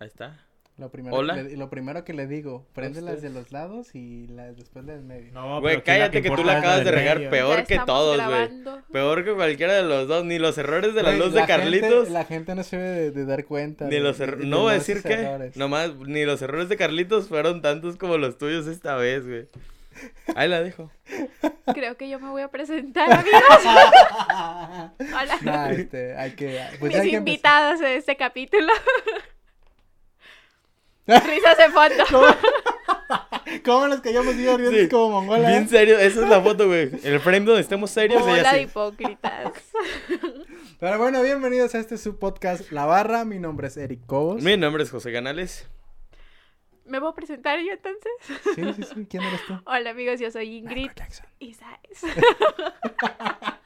Ahí está. Lo primero, Hola. Que le, lo primero que le digo, prende las de los lados y las después las del medio. No, Güey, cállate que tú la acabas de regar medio. peor Ya que todos, güey. Peor que cualquiera de los dos. Ni los errores de la luz de gente- Carlitos. la gente no se debe de, de dar cuenta. Ni de- los de- errores. de No voy a decir que. errores. Nomás, ni los errores de Carlitos fueron tantos como los tuyos esta vez, güey. Ahí la dejo. Creo que yo me voy a presentar, amigos. Hola. No, este, hay que. Pues Mis hay que de este capítulo. Risas de fondo. ¿Cómo, ¿Cómo nos callamos bien riendo Sí. como mongola? Bien serio, esa es la foto, güey. El frame donde estemos serios, Hola de hipócritas. Pero bueno, bienvenidos a este su podcast La Barra. Mi nombre es Eric Cobos. Mi nombre es José Canales. ¿Me voy a presentar yo entonces? Sí, sí, sí. ¿Quién eres tú? Hola amigos, yo soy Ingrid Michael Jackson.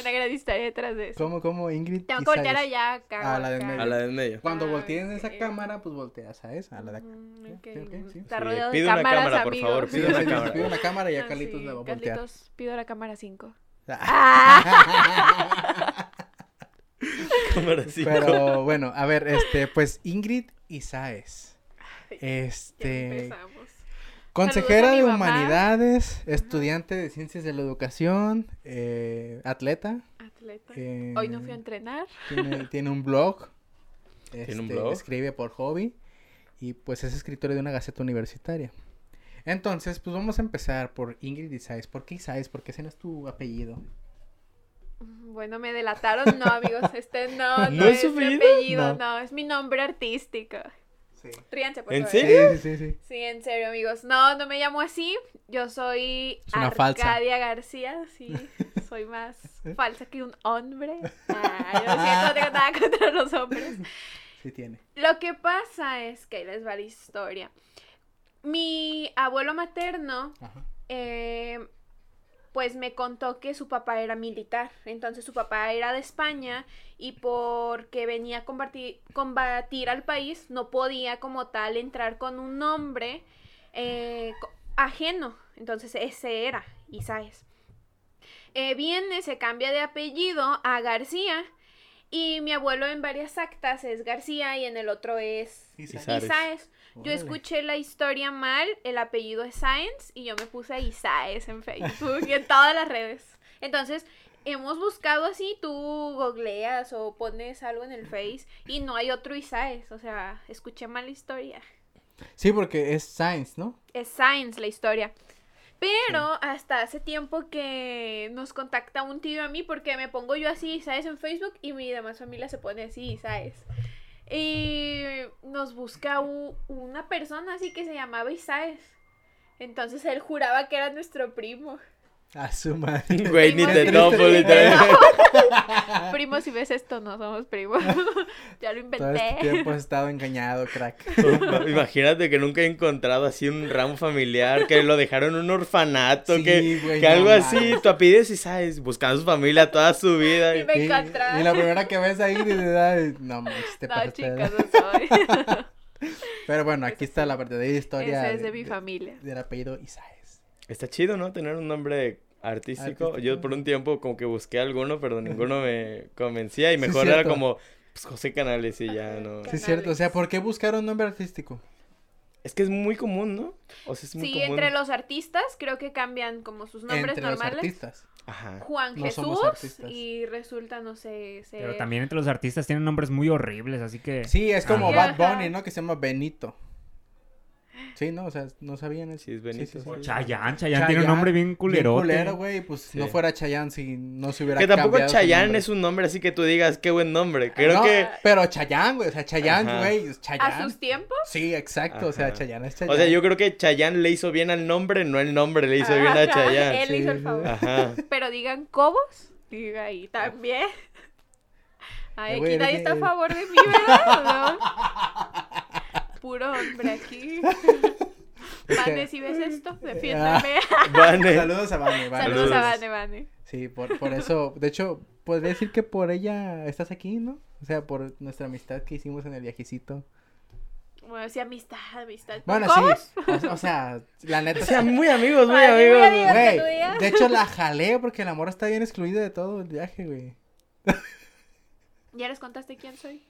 Una gran historia detrás de eso. ¿Cómo, cómo, Ingrid? Tengo que voltear allá, acá. A la del acá. medio. A la del medio. Cuando Ah, voltees en esa cámara, pues volteas a esa, a la de acá. Mm, ok. Sí, ok, sí. Está Sí, rodeado de pide una cámaras, cámara, por amigos. favor, Sí, pide una cámara. pide una cámara y ya Ah, Carlitos sí, la va a voltear. Carlitos, pido la cámara 5. Cámara cinco. Pero bueno, a ver, este, pues Ingrid Isaes. Este, empezamos. Consejera de humanidades, estudiante de ciencias de la educación, eh, atleta, Atleta. eh, Hoy no fui a entrenar. tiene, tiene un blog, Tiene un este, blog. escribe por hobby y pues es escritora de una gaceta universitaria. Entonces, pues vamos a empezar por Ingrid Isaes. ¿Por qué Isaes? Porque ese no es tu apellido. Bueno, me delataron. No, amigos, este no, no, ¿No es es, su mi apellido? apellido, No. no. es mi nombre artístico. Sí. Ríanse, por ¿En favor. serio? Sí, sí, sí, sí. Sí, en serio, amigos. No, no me llamo así. Yo soy falsa. Arcadia García, sí. Soy más falsa que un hombre. Ah, yo siento, no tengo nada contra los hombres. Sí tiene. Lo que pasa es que ahí les va la historia. Mi abuelo materno, Ajá. eh, pues me contó que su papá era militar. Entonces su papá era de España y porque venía a combatir, combatir al país, no podía como tal entrar con un nombre eh, ajeno. Entonces ese era Isaes. Eh, viene, se cambia de apellido a García. Y mi abuelo en varias actas es García y en el otro es Isaes. Yo escuché la historia mal, el apellido es Sáenz y yo me puse Isaes en Facebook y en todas las redes. Entonces, hemos buscado así, tú googleas o pones algo en el Face y no hay otro Isaes, o sea, escuché mal la historia. Sí, porque es Science, ¿no? Es Sáenz la historia. Pero hasta hace tiempo que nos contacta un tío a mí porque me pongo yo así Isaes en Facebook y mi demás familia se pone así Isaes. Y nos busca una persona así que se llamaba Isaes. Entonces él juraba que era nuestro primo. A su madre. Güey, ni te de topo, literal. Primo, si ves esto, no somos primos. ya lo Todo este inventé. tiempo has estado engañado, crack. Imagínate que nunca he encontrado así un ramo familiar, que lo dejaron en un orfanato, Sí, que, güey, que no algo así, mames. tú apellides y sabes, buscando a su familia toda su vida. Y me Y, encontraste. y la primera que ves ahí, de ay, no manches, te No, chicas, no soy. Pero bueno, aquí está la verdadera historia. Ese es de mi familia. Del apellido Isaes. Está chido, ¿no? Tener un nombre artístico. Artístico. Yo por un tiempo como que busqué alguno, pero ninguno me convencía y Sí, mejor era como pues, José Canales y ya, ¿no? Sí, es cierto. O sea, ¿por qué buscar un nombre artístico? Es que es muy común, ¿no? O sea, es muy Sí, común. entre los artistas creo que cambian como sus nombres Entre los normales. artistas. Ajá. Juan No Jesús y resulta, no sé, ser... Pero también entre los artistas tienen nombres muy horribles, así que... Sí, es como Ajá. Bad Bunny, ¿no? Que se llama Benito. Sí, ¿no? O sea, no sabían eso. Sí, es Benito. Chayanne, Chayanne tiene un nombre bien Bien culerote. culero, güey. Pues Sí. no fuera Chayanne si no se hubiera Que tampoco cambiado Chayanne es un nombre así que tú digas, qué buen nombre. Creo No, que... Pero Chayanne, güey. O sea, Chayanne, güey. es A Chayanne. sus tiempos. Sí, exacto. O sea. Chayanne es Chayanne. O sea, yo creo que Chayanne le hizo bien al nombre, no el nombre le hizo bien a Chayanne. Él Sí, hizo el sí. favor. Ajá. Pero digan Cobos, diga ahí también. Ay, Eh, güey, aquí nadie está a favor de mí, ¿verdad? ¿No? Puro hombre aquí. Vane, si ves esto, defiéndeme. Vane. Saludos a Vane, Vane. Saludos a. Vane, Vane. Sí, por, por eso, de hecho, podría decir que por ella estás aquí, ¿no? O sea, por nuestra amistad que hicimos en el viajecito. Bueno, sí, amistad, amistad. Bueno, sí. O, o sea, la neta. O sea, muy amigos, muy amigos. Güey, de hecho la jalé porque el amor está bien excluido de todo el viaje, güey. ¿Ya les contaste quién soy?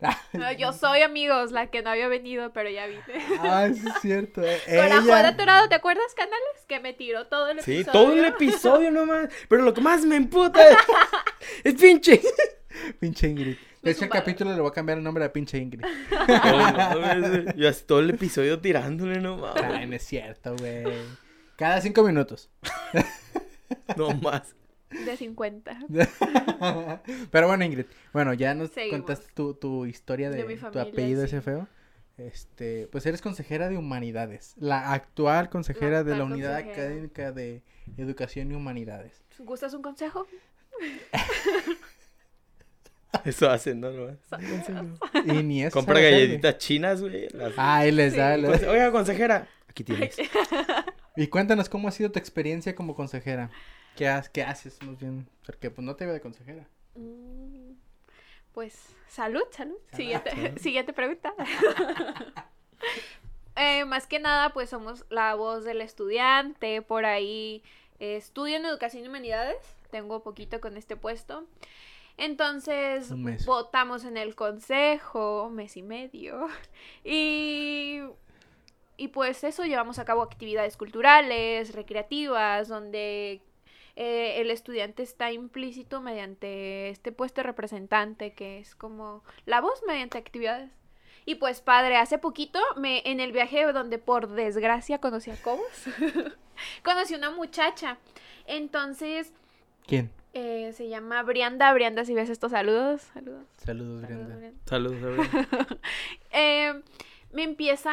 No, yo soy amigos, la que no había venido, pero ya vine. Ah, sí es cierto. eh. Con la Ella- atorado, ¿te acuerdas, canales? Que me tiró todo el Sí, episodio. todo el episodio nomás. Pero lo que más me emputa es pinche. Pinche Ingrid. De hecho, el capítulo le voy a cambiar el nombre a pinche Ingrid. No Yo así todo el episodio tirándole nomás. Ay, no es cierto, güey. Cada cinco minutos. No más. De 50. Pero bueno, Ingrid. Bueno, ya nos Seguimos. contaste tu, tu historia de, De mi tu apellido sí. ese feo. Este, pues eres consejera de humanidades. La actual consejera de la unidad consejera. académica de educación y humanidades. ¿Gustas un consejo? Eso hacen, ¿no? No. Y ni eso. Compra galletitas chinas, güey. las- Ah, ahí les da. Les- Oiga, consejera. Aquí tienes. Y cuéntanos cómo ha sido tu experiencia como consejera. ¿Qué, has- qué haces? Más bien. Porque pues no te veo de consejera. Mm, Pues, salud, salud. Salud. Siguiente, siguiente pregunta. Eh, más que nada, pues somos la voz del estudiante. Por ahí eh, estudio en educación y humanidades. Tengo poquito con este puesto. Entonces, votamos en el consejo, mes y medio. Y, y pues eso, llevamos a cabo actividades culturales, recreativas, donde eh, el estudiante está implícito mediante este puesto de representante, que es como la voz mediante actividades. Y pues padre, hace poquito me en el viaje donde por desgracia conocí a Cobos, conocí una muchacha. Entonces, ¿Quién? eh, se llama Brianda. Brianda, si ves estos saludos. Saludos. Saludos. Brianda. Saludos, Gabriel. Eh, me empieza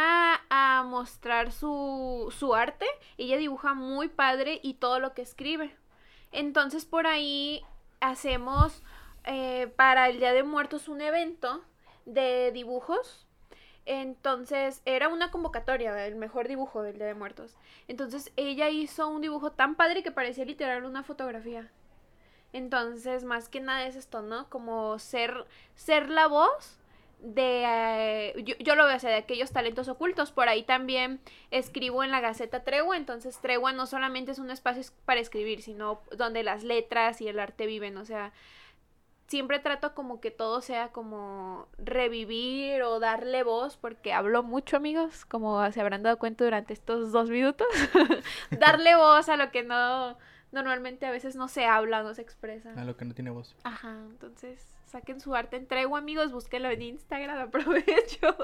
a mostrar su, su arte. Ella dibuja muy padre y todo lo que escribe. Entonces por ahí hacemos eh, para el Día de Muertos un evento de dibujos. Entonces era una convocatoria, el mejor dibujo del Día de Muertos. Entonces ella hizo un dibujo tan padre que parecía literal una fotografía. Entonces, más que nada es esto, ¿no? Como ser, ser la voz de... eh, yo, yo lo veo así, de aquellos talentos ocultos. Por ahí también escribo en la Gaceta Tregua. Entonces, Tregua no solamente es un espacio es- para escribir, sino donde las letras y el arte viven. O sea, siempre trato como que todo sea como revivir o darle voz, porque hablo mucho, amigos, como se habrán dado cuenta durante estos dos minutos. darle voz a lo que no... Normalmente a veces no se habla, no se expresa. A lo que no tiene voz. Ajá, entonces saquen su arte en tregua, amigos, búsquenlo en Instagram, aprovecho.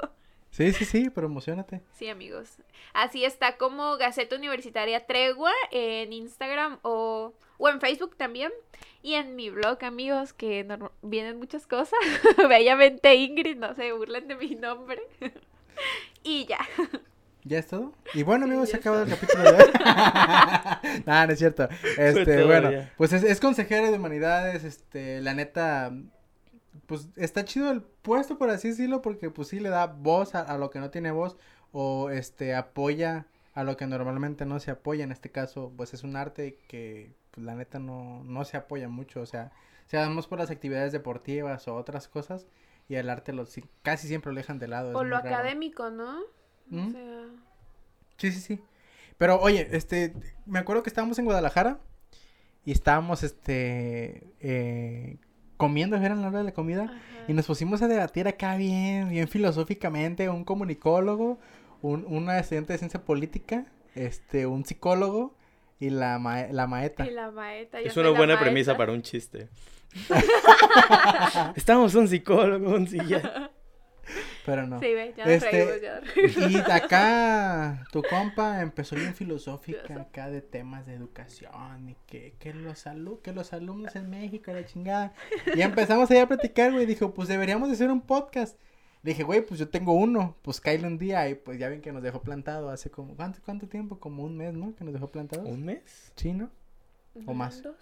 Sí, sí, sí, promocionate. Sí, amigos. Así está como Gaceta Universitaria Tregua en Instagram o, o en Facebook también. Y en mi blog, amigos, que vienen muchas cosas. Bellamente Ingrid, no se burlen de mi nombre. y ya. ¿Ya es todo? Y bueno, amigos, se acaba el capítulo de hoy. Nah, no es cierto. Este, bueno, pues es, es consejera de humanidades, este, la neta, pues está chido el puesto, por así decirlo, porque pues sí le da voz a, a lo que no tiene voz, o este, apoya a lo que normalmente no se apoya, en este caso, pues es un arte que, pues la neta no, no se apoya mucho, o sea, seamos por las actividades deportivas o otras cosas, y el arte lo, casi siempre lo dejan de lado. O lo académico, ¿no? ¿Mm? O sea, Sí, sí, sí. Pero oye, este, me acuerdo que estábamos en Guadalajara y estábamos, este, eh, comiendo, era la hora de la comida, ajá. y nos pusimos a debatir acá bien, bien filosóficamente, un comunicólogo, un, una estudiante de ciencia política, este, un psicólogo y la, ma- la maeta. Y la maeta. yo Es una buena premisa para un chiste. Estamos un psicólogo, un psiquiatra. Pero no. Sí, ve, ya nos Este, reímos, ya nos reímos. Y acá, tu compa empezó bien filosófica acá de temas de educación y que, que los alu- que los alumnos en México, la chingada. Y empezamos ahí a platicar, güey, dijo, pues deberíamos de hacer un podcast. Le dije, güey, pues yo tengo uno, pues cállale un día y pues ya ven que nos dejó plantado hace como, ¿cuánto, cuánto tiempo? Como un mes, ¿no? Que nos dejó plantado. ¿Un mes? Sí, ¿no? o más. Dos.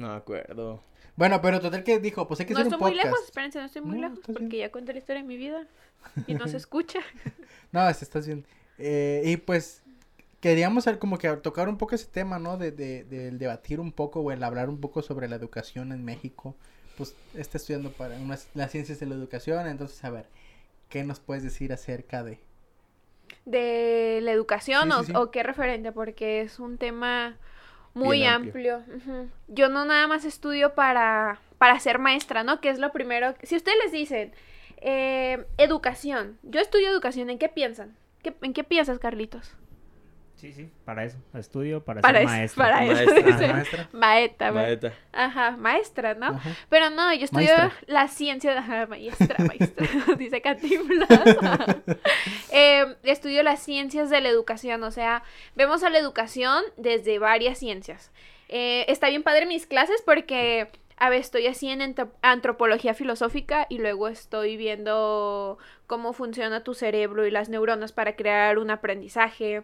No me acuerdo. Bueno, pero total que dijo, pues hay que No hacer estoy un muy podcast. lejos, espérense, no estoy muy No, lejos porque bien. ya conté la historia de mi vida y no se escucha. No, este, estás bien. Eh, y pues queríamos como que tocar un poco ese tema, ¿no? De, de, del debatir un poco o el hablar un poco sobre la educación en México. Pues está estudiando para unas, las ciencias de la educación, entonces a ver, ¿qué nos puedes decir acerca de? De la educación Sí, sí, o, sí. o qué referente, porque es un tema muy amplio. Yo no nada más estudio para, para ser maestra, ¿no? Que es lo primero. Si ustedes les dicen, Eh, educación. Yo estudio educación. ¿En qué piensan? ¿Qué- ¿En qué piensas, Carlitos? Sí, sí, para eso. Estudio para, Para ser eso, maestro. para eso. Maestra. dice. Maestra. Maeta, ma- Maeta. Ajá, maestra, ¿no? Ajá. Pero no, yo estudio Maestra. la ciencia, ajá, maestra, maestra, dice Cantinflas. Eh, estudio las ciencias de la educación, o sea, vemos a la educación desde varias ciencias. Eh, está bien padre mis clases porque, a ver, estoy así en antro- antropología filosófica y luego estoy viendo cómo funciona tu cerebro y las neuronas para crear un aprendizaje.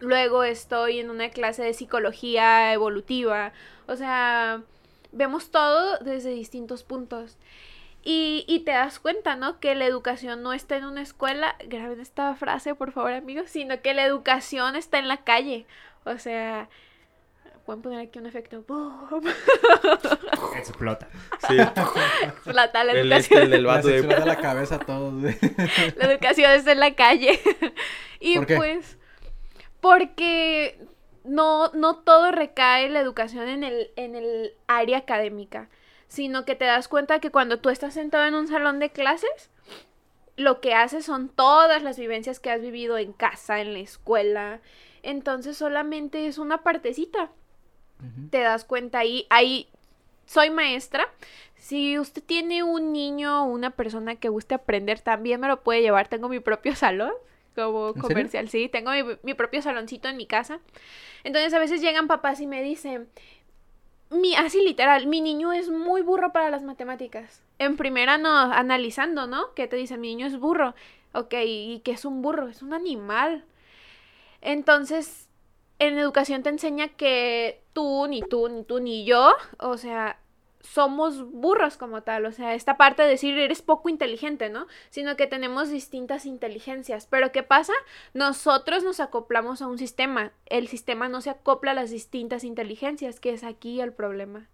Luego estoy en una clase de psicología evolutiva. O sea, vemos todo desde distintos puntos. Y, y te das cuenta, ¿no? Que la educación no está en una escuela, graben esta frase por favor amigos, sino que la educación está en la calle. O sea, pueden poner aquí un efecto. boom, Explota. Sí. la tal El, educación. este, el del La vato de... la cabeza a todos. La educación está en la calle. y ¿Por qué? pues, porque no, no todo recae en la educación en el, en el área académica, sino que te das cuenta que cuando tú estás sentado en un salón de clases, lo que haces son todas las vivencias que has vivido en casa, en la escuela. Entonces solamente es una partecita. Te das cuenta ahí, ahí soy maestra. Si usted tiene un niño o una persona que guste aprender, también me lo puede llevar. Tengo mi propio salón como comercial, sí. Tengo mi, mi propio saloncito en mi casa. Entonces a veces llegan papás y me dicen, mi, así literal, mi niño es muy burro para las matemáticas. En primera no, analizando, ¿no? Que te dicen, mi niño es burro. Ok, ¿y qué es un burro? Es un animal. Entonces, en educación te enseña que tú, ni tú, ni tú, ni yo, o sea, somos burros como tal, o sea, esta parte de decir eres poco inteligente, ¿no? Sino que tenemos distintas inteligencias. Pero ¿qué pasa? Nosotros nos acoplamos a un sistema, el sistema no se acopla a las distintas inteligencias, que es aquí el problema.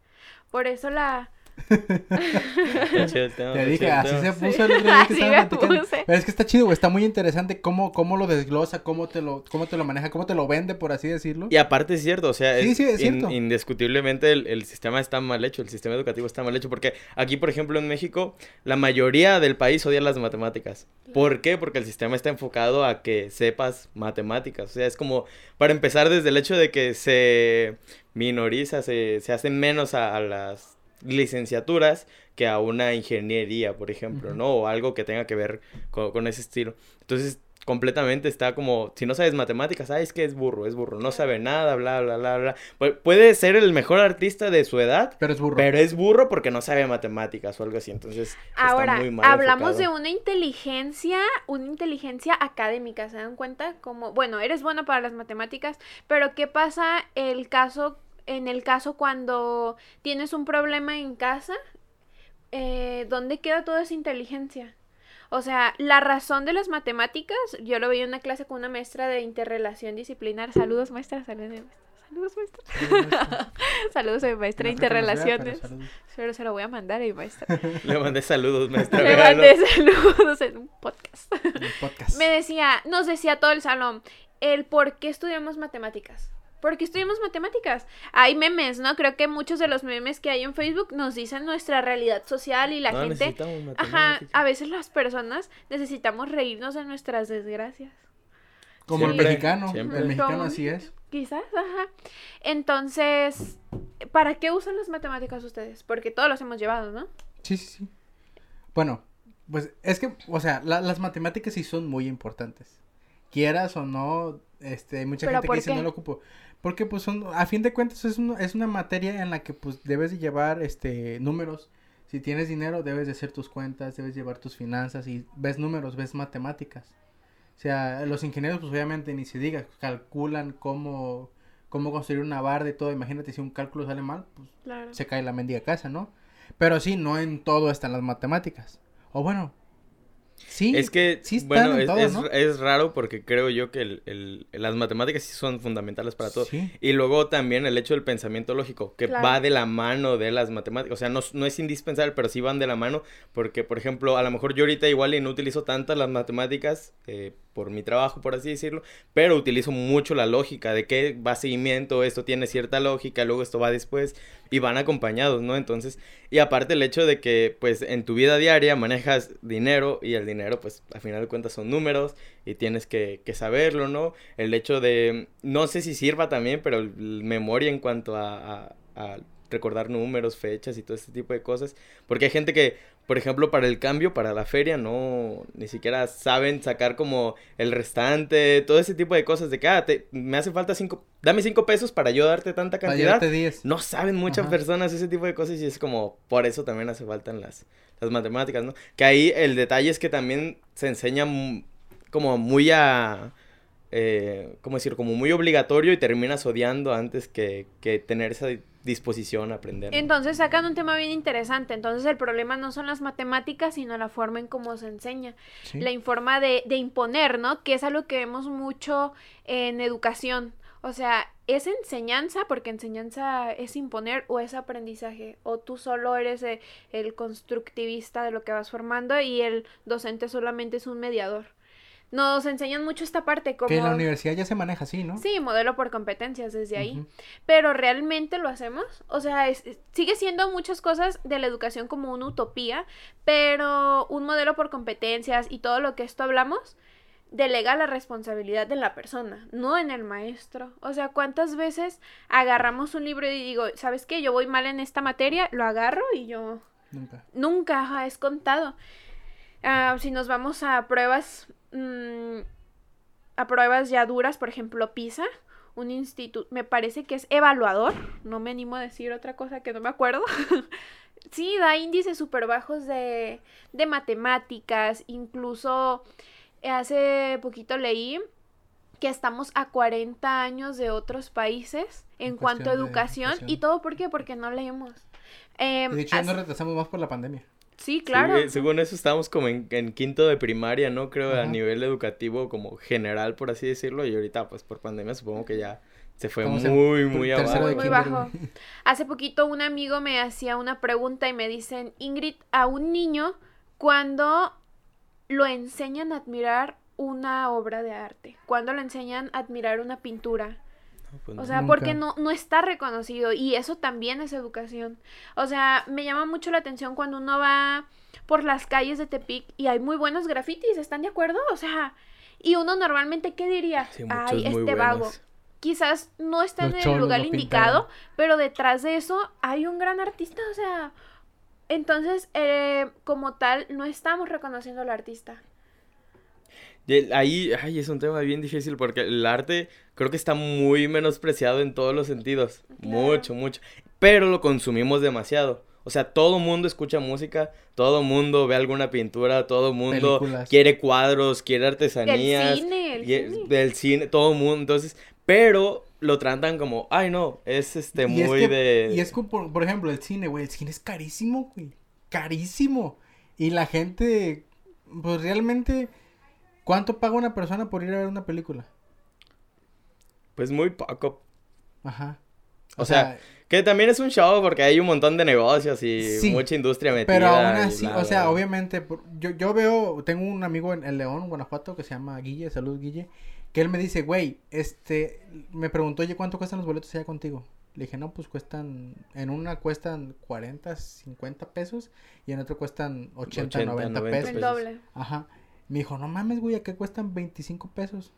Por eso la... Te dije, así se Sí. puso el otro día que Así estaban me platicando. puse. Pero es que está chido, güey. Está muy interesante cómo, cómo lo desglosa, cómo te lo, cómo te lo maneja, cómo te lo vende, por así decirlo. Y aparte es cierto, o sea, Sí, es sí, es in- cierto. indiscutiblemente el, el sistema está mal hecho, el sistema educativo está mal hecho, porque aquí, por ejemplo, en México, la mayoría del país odia las matemáticas. ¿Por qué? Porque el sistema está enfocado a que sepas matemáticas. O sea, es como, para empezar, desde el hecho de que se minoriza, se, se hace menos a, a las licenciaturas que a una ingeniería, por ejemplo. ¿no? O algo que tenga que ver con, con ese estilo. Entonces, completamente está como, si no sabes matemáticas, sabes que es burro, es burro, no sabe nada, bla, bla, bla, bla. Pu- puede ser el mejor artista de su edad, Pero es burro. pero es burro porque no sabe matemáticas o algo así, entonces Ahora, está muy mal hablamos de una inteligencia, una inteligencia académica, ¿se dan cuenta? Como, bueno, eres bueno para las matemáticas, pero ¿qué pasa el caso, en el caso cuando tienes un problema en casa? Eh, ¿Dónde queda toda esa inteligencia? O sea, la razón de las matemáticas, yo lo vi en una clase con una maestra de interrelación disciplinar. Saludos, maestra, saludos, saludos, maestra. Saludos a mi maestra de No creo que nos vea, pero interrelaciones. Pero se lo voy a mandar a mi maestra. Le mandé saludos, maestra. Le mandé saludos en un podcast. Un podcast. Me decía, nos decía todo el salón, el por qué estudiamos matemáticas. ¿Por qué estudiamos matemáticas? Hay memes, ¿no? Creo que muchos de los memes que hay en Facebook nos dicen nuestra realidad social y la No, gente... necesitamos Ajá, a veces las personas necesitamos reírnos de nuestras desgracias. Como el mexicano. siempre. El mexicano Como- así es. Quizás, ajá. Entonces, ¿para qué usan las matemáticas ustedes? Porque todos los hemos llevado, ¿no? Sí, sí, sí. Bueno, pues es que, o sea, la- las matemáticas sí son muy importantes. Quieras o no, este, hay mucha ¿Pero gente que dice qué? no lo ocupo. Porque pues son, a fin de cuentas es, un- es una materia en la que pues debes de llevar, este, números. Si tienes dinero, debes de hacer tus cuentas, debes llevar tus finanzas y ves números, ves matemáticas. O sea, los ingenieros pues obviamente ni se diga, calculan cómo, cómo construir una barda y todo. Imagínate si un cálculo sale mal, pues Claro. se cae la mendiga casa, ¿no? Pero sí, no en todo están las matemáticas. O bueno, sí. Es que, sí están bueno, en es, todo, es- ¿no? es raro porque creo yo que el- el- las matemáticas sí son fundamentales para todo. Sí. Y luego también el hecho del pensamiento lógico, que Claro. va de la mano de las matemáticas. O sea, no, no es indispensable, pero sí van de la mano. Porque, por ejemplo, a lo mejor yo ahorita igual y no utilizo tantas las matemáticas, eh, por mi trabajo, por así decirlo, pero utilizo mucho la lógica de que va seguimiento, esto tiene cierta lógica, luego esto va después y van acompañados, ¿no? Entonces, y aparte el hecho de que pues en tu vida diaria manejas dinero y el dinero pues al final de cuentas son números y tienes que, saberlo, ¿no? El hecho de, no sé si sirva también, pero memoria en cuanto a, a- a recordar números, fechas y todo este tipo de cosas, porque hay gente que, por ejemplo, para el cambio, para la feria, no, ni siquiera saben sacar como el restante, todo ese tipo de cosas, de que, ah, te- me hace falta cinco, dame cinco pesos para yo darte tanta Para cantidad. llevarte 10. No saben muchas Ajá. personas ese tipo de cosas y es como, por eso también hace falta en las, las matemáticas, ¿no? Que ahí el detalle es que también se enseña como muy a, eh, ¿cómo decir? Como muy obligatorio y terminas odiando antes que, que tener esa disposición a aprender. ¿no? Entonces sacan un tema bien interesante. Entonces el problema no son las matemáticas, sino la forma en cómo se enseña. Sí. La forma de, de imponer, ¿no? Que es algo que vemos mucho en educación. O sea, ¿es enseñanza? Porque enseñanza es imponer o es aprendizaje. O tú solo eres eh, el constructivista de lo que vas formando y el docente solamente es un mediador. Nos enseñan mucho esta parte como... Que en la universidad ya se maneja así, ¿no? Sí, modelo por competencias desde ahí. Pero realmente lo hacemos. O sea, es- sigue siendo muchas cosas de la educación como una utopía, pero un modelo por competencias y todo lo que esto hablamos delega la responsabilidad de la persona, no en el maestro. O sea, ¿cuántas veces agarramos un libro y digo, ¿sabes qué? Yo voy mal en esta materia, lo agarro y yo Nunca. Nunca ajá, es contado. Ah, si nos vamos a pruebas, mm, a pruebas ya duras, por ejemplo, PISA, un instituto, me parece que es evaluador, no me animo a decir otra cosa que no me acuerdo. sí, da índices súper bajos de, de matemáticas, incluso eh, hace poquito leí que estamos a 40 años de otros países en, En cuanto a educación. educación. y todo ¿por qué? Porque no leemos. Em, de hecho, ya nos retrasamos más por la pandemia. Sí, claro. según eso estábamos como en, en quinto de primaria, ¿no? Creo a nivel educativo como general, por así decirlo, y ahorita pues por pandemia supongo que ya se fue muy, muy abajo. Muy kinder, bajo. Hace poquito un amigo me hacía una pregunta y me dicen, Ingrid, a un niño cuando lo enseñan a admirar una obra de arte, cuando lo enseñan a admirar una pintura, pues, o sea, Nunca. porque no, no está reconocido y eso también es educación. O sea, me llama mucho la atención cuando uno va por las calles de Tepic y hay muy buenos grafitis, ¿están de acuerdo? O sea, y uno normalmente, ¿qué diría? Sí, Ay, este vago. Quizás no está Los en el lugar indicado, pero detrás de eso hay un gran artista, o sea, entonces, eh, como tal, no estamos reconociendo al artista. Ahí, ay, es un tema bien difícil porque el arte creo que está muy menospreciado en todos los sentidos. Claro. Mucho, mucho. Pero lo consumimos demasiado. O sea, todo mundo escucha música, todo mundo ve alguna pintura, todo mundo Películas. quiere cuadros, quiere El artesanías. cine, el cine. del cine, todo mundo. Entonces, pero lo tratan como, ay, no, es este Y es muy que- de. Y es como, por, por ejemplo, el cine, güey. El cine es carísimo, güey. Carísimo. Y la gente, pues realmente, ¿cuánto paga una persona por ir a ver una película? Pues muy poco. Ajá. O sea, Que también es un show porque hay un montón de negocios y Sí, mucha industria metida. Pero aún así, bla, o sea, bla. obviamente, yo, yo veo, tengo un amigo en, en León, Guanajuato, que se llama Guille, salud Guille, que él me dice, güey, este, me preguntó, oye, ¿cuánto cuestan los boletos allá contigo? Le dije, no, pues cuestan, en una cuestan 40, 50 pesos y en otro cuestan 80, 80, 90, 90 pesos. El doble. Ajá. Me dijo, no mames, güey, acá cuestan 25 pesos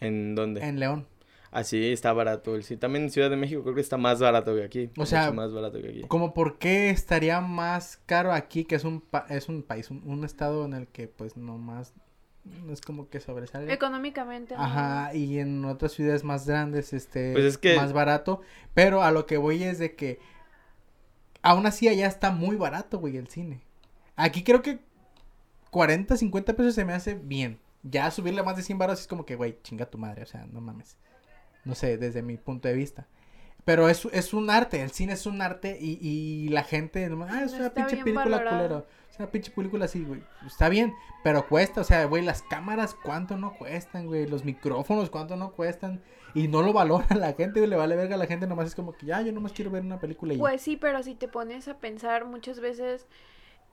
¿En dónde? en León. Así está barato. Sí, también en Ciudad de México creo que está más barato que aquí. O sea, mucho más barato que aquí. Como por qué estaría más caro aquí, que es un, pa- es un país, un, un estado en el que pues no más, no es como que sobresale. Económicamente. ¿no? Ajá, y en otras ciudades más grandes, este, Pues es que- más barato. Pero a lo que voy es de que aún así allá está muy barato, güey, el cine. Aquí creo que 40, 50 pesos se me hace bien. Ya subirle más de 100 baros es como que, güey, chinga tu madre, o sea, no mames. No sé, desde mi punto de vista. Pero es, es un arte, el cine es un arte y, y la gente, ah, es No una está pinche película culera. Es una pinche película así, güey. Está bien, pero cuesta, o sea, güey, las cámaras, ¿cuánto no cuestan, güey? Los micrófonos, ¿cuánto no cuestan? Y no lo valora la gente, güey, le vale verga a la gente, nomás es como que, ya, yo nomás quiero ver una película y. Pues sí, pero si te pones a pensar muchas veces,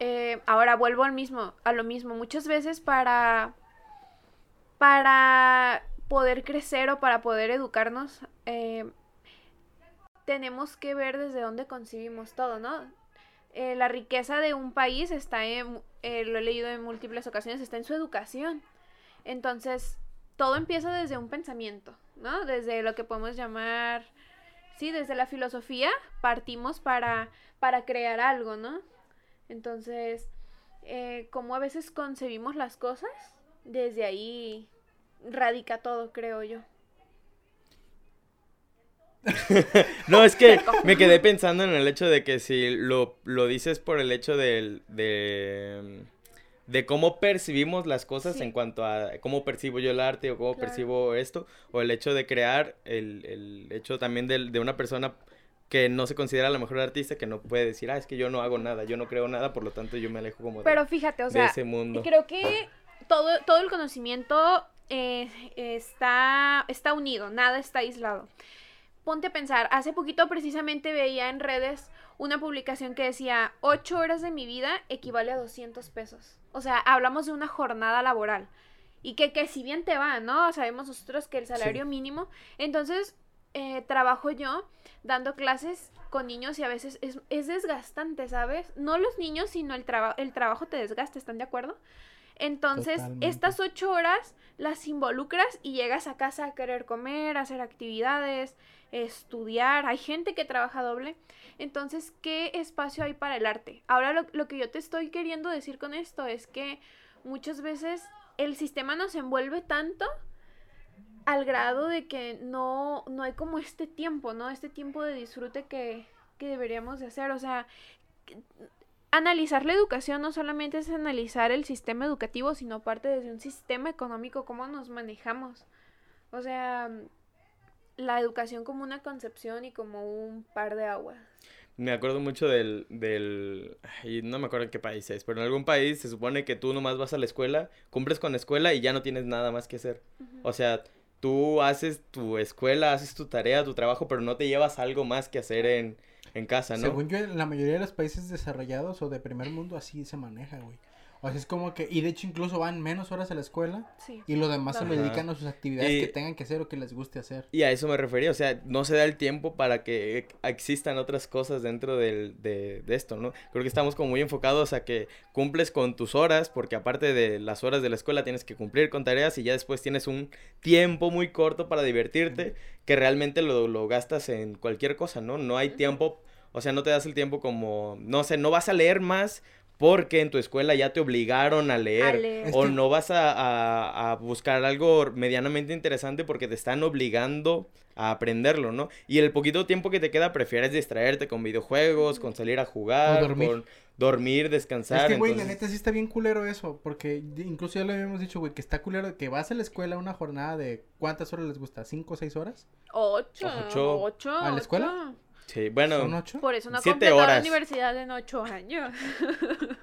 eh, ahora vuelvo al mismo, a lo mismo, muchas veces para para poder crecer o para poder educarnos, eh, tenemos que ver desde dónde concibimos todo, ¿no? Eh, la riqueza de un país está en, eh, lo he leído en múltiples ocasiones, está en su educación. Entonces, todo empieza desde un pensamiento, ¿no? Desde lo que podemos llamar, sí, desde la filosofía partimos para, para crear algo, ¿no? Entonces, eh, como a veces concebimos las cosas, desde ahí radica todo, creo yo. no, es que me quedé pensando en el hecho de que si lo, lo dices por el hecho de, de, de cómo percibimos las cosas Sí. en cuanto a cómo percibo yo el arte o cómo Claro. percibo esto, o el hecho de crear, el, el hecho también del- de, una persona que no se considera la mejor artista, que no puede decir, ah, es que yo no hago nada, yo no creo nada, por lo tanto yo me alejo como de, Pero fíjate, o de sea, ese mundo. creo que todo, todo el conocimiento eh, está, está unido, nada está aislado. Ponte a pensar, hace poquito precisamente veía en redes una publicación que decía, 8 horas de mi vida equivale a 200 pesos. O sea, hablamos de una jornada laboral. Y que, que si bien te va, ¿no? Sabemos nosotros que el salario mínimo. Entonces, eh, trabajo yo dando clases con niños y a veces es, es desgastante, ¿sabes? No los niños, sino el, traba- el trabajo te desgasta, ¿están de acuerdo? Entonces, Totalmente. estas ocho horas las involucras y llegas a casa a querer comer, a hacer actividades, estudiar. Hay gente que trabaja doble. Entonces, ¿qué espacio hay para el arte? Ahora lo, lo que yo te estoy queriendo decir con esto es que muchas veces el sistema nos envuelve tanto al grado de que no, no hay como este tiempo, ¿no? Este tiempo de disfrute que, que deberíamos de hacer. O sea, que- analizar la educación no solamente es analizar el sistema educativo, sino parte desde un sistema económico, cómo nos manejamos. O sea, la educación como una concepción y como un par de aguas. Me acuerdo mucho del, del, ay, no me acuerdo en qué país es, pero en algún país se supone que tú nomás vas a la escuela, cumples con la escuela y ya no tienes nada más que hacer. O sea, tú haces tu escuela, haces tu tarea, tu trabajo, pero no te llevas algo más que hacer en, en casa, ¿no? Según yo, en la mayoría de los países desarrollados o de primer mundo así se maneja, güey. O sea, es como que, y de hecho incluso van menos horas a la escuela Sí. y lo demás se lo dedican a sus actividades Y- que tengan que hacer o que les guste hacer. Y a eso me refería, o sea, no se da el tiempo para que existan otras cosas dentro del, de, de esto, ¿no? Creo que estamos como muy enfocados a que cumples con tus horas, porque aparte de las horas de la escuela tienes que cumplir con tareas y ya después tienes un tiempo muy corto para divertirte, que realmente lo, lo gastas en cualquier cosa, ¿no? No hay tiempo, o sea, no te das el tiempo como, no sé, no vas a leer más porque en tu escuela ya te obligaron a leer. A leer. Es O no vas a, a- a buscar algo medianamente interesante porque te están obligando a aprenderlo, ¿no? Y el poquito tiempo que te queda prefieres distraerte con videojuegos, con salir a jugar, O dormir. con dormir, descansar. Es que, güey, la neta sí está bien culero eso, porque incluso ya lo habíamos dicho, güey, que está culero que vas a la escuela una jornada de ¿cuántas horas les gusta? ¿Cinco o seis horas? Ocho. Ocho. Ocho. ¿A la escuela? ocho. Sí, bueno, ¿Son ocho? Por eso no Siete completó la horas. universidad en ocho años.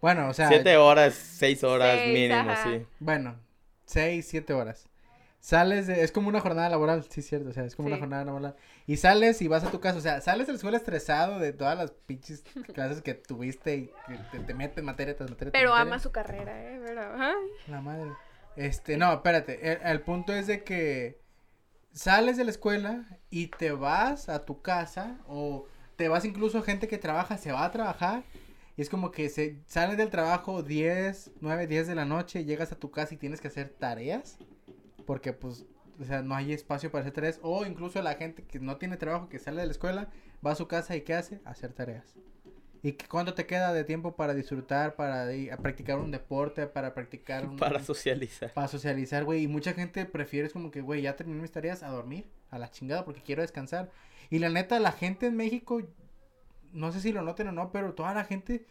Bueno, o sea, siete horas, seis horas Seis, mínimo, ajá. sí. bueno, seis, siete horas. Sales de, es como una jornada laboral, sí, cierto, o sea, es como una jornada laboral. Y sales y vas a tu casa, o sea, sales de la escuela estresado de todas las pinches clases que tuviste y que te, te meten materia tras materia. Pero materia. ama su carrera, ¿eh? Pero, ay. La madre. Este, no, espérate. El, el punto es de que sales de la escuela y te vas a tu casa o te vas incluso gente que trabaja, se va a trabajar y es como que se sales del trabajo 10, 9, 10 de la noche, llegas a tu casa y tienes que hacer tareas porque pues o sea, no hay espacio para hacer tareas o incluso la gente que no tiene trabajo que sale de la escuela va a su casa y ¿qué hace? Hacer tareas. ¿Y cuánto te queda de tiempo para disfrutar, para ir a practicar un deporte, para practicar un, Para socializar. para socializar, güey. Y mucha gente prefiere es como que, güey, ya terminé mis tareas a dormir, a la chingada, porque quiero descansar. Y la neta, la gente en México, no sé si lo noten o no, pero toda la gente